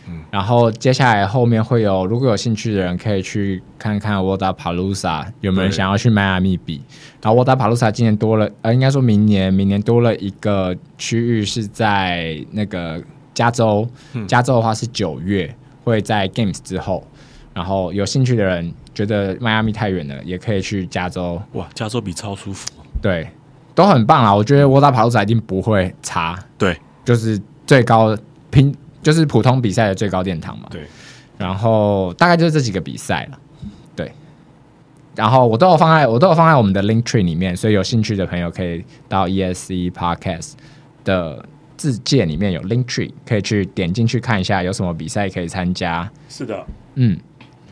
嗯，然后接下来后面会有，如果有兴趣的人可以去看看 Wodapalooza 有没有人想要去迈阿密比，然后 Wodapalooza 今年多了，呃，应该说明年明年多了一个区域是在那个加州，嗯、加州的话是九月会在 Games 之后，然后有兴趣的人觉得迈阿密太远了，也可以去加州，哇，加州比超舒服。对，都很棒啊！我觉得 Wodapalooza 一定不会差。对，就是最高拼，就是普通比赛的最高殿堂嘛。对，然后大概就是这几个比赛了。对，然后我都有放在我都有放在我们的 Link Tree 里面，所以有兴趣的朋友可以到 ESC Podcast 的自介里面有 Link Tree，可以去点进去看一下有什么比赛可以参加。是的，嗯。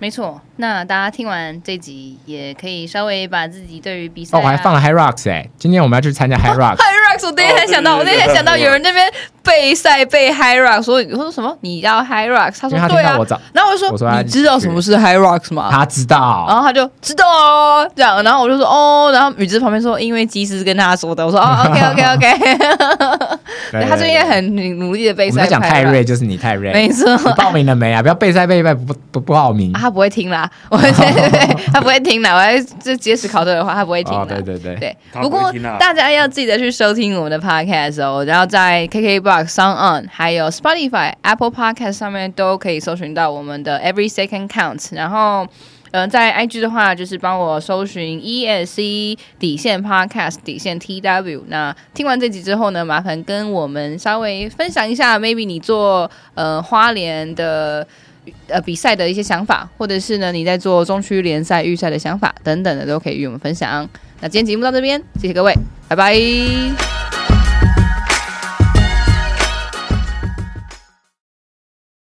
没错，那大家听完这集也可以稍微把自己对于比赛、啊、哦，我还放了 Hyrox 哎，今天我们要去参加 Hyrox。Hyrox，我第一天想到，哦、对对对，我那天想到有人那边备赛备 Hyrox，说我说什么？你要 Hyrox？他说对啊。然后我就说，我说你知道什么是 Hyrox 吗？他知道，然后他就知道哦，这样，然后我就说哦，然后宇智旁边说，因为技师跟他说的，我说哦，OK OK OK。<laughs> 对，他最近很努力的备赛。我讲泰瑞就是你泰瑞，没错。报名了没啊？不要备赛备一备不不不报名。他不会听啦，<laughs> 我对对对，他不会听啦。我要就结实考对的话，他不会听啦。对对对对。不过大家要记得去收听我们的 Podcast 哦，然后在 KKBOX、SoundOn 还有 Spotify、Apple Podcast 上面都可以搜寻到我们的 Every Second Counts。然后，嗯、呃，在 IG 的话，就是帮我搜寻 ESC 底线 Podcast 底线 TW。那听完这集之后呢，麻烦跟我们稍微分享一下，maybe 你做呃花莲的。呃，比赛的一些想法，或者是呢，你在做中区联赛预赛的想法等等的，都可以与我们分享。那今天节目到这边，谢谢各位，拜拜。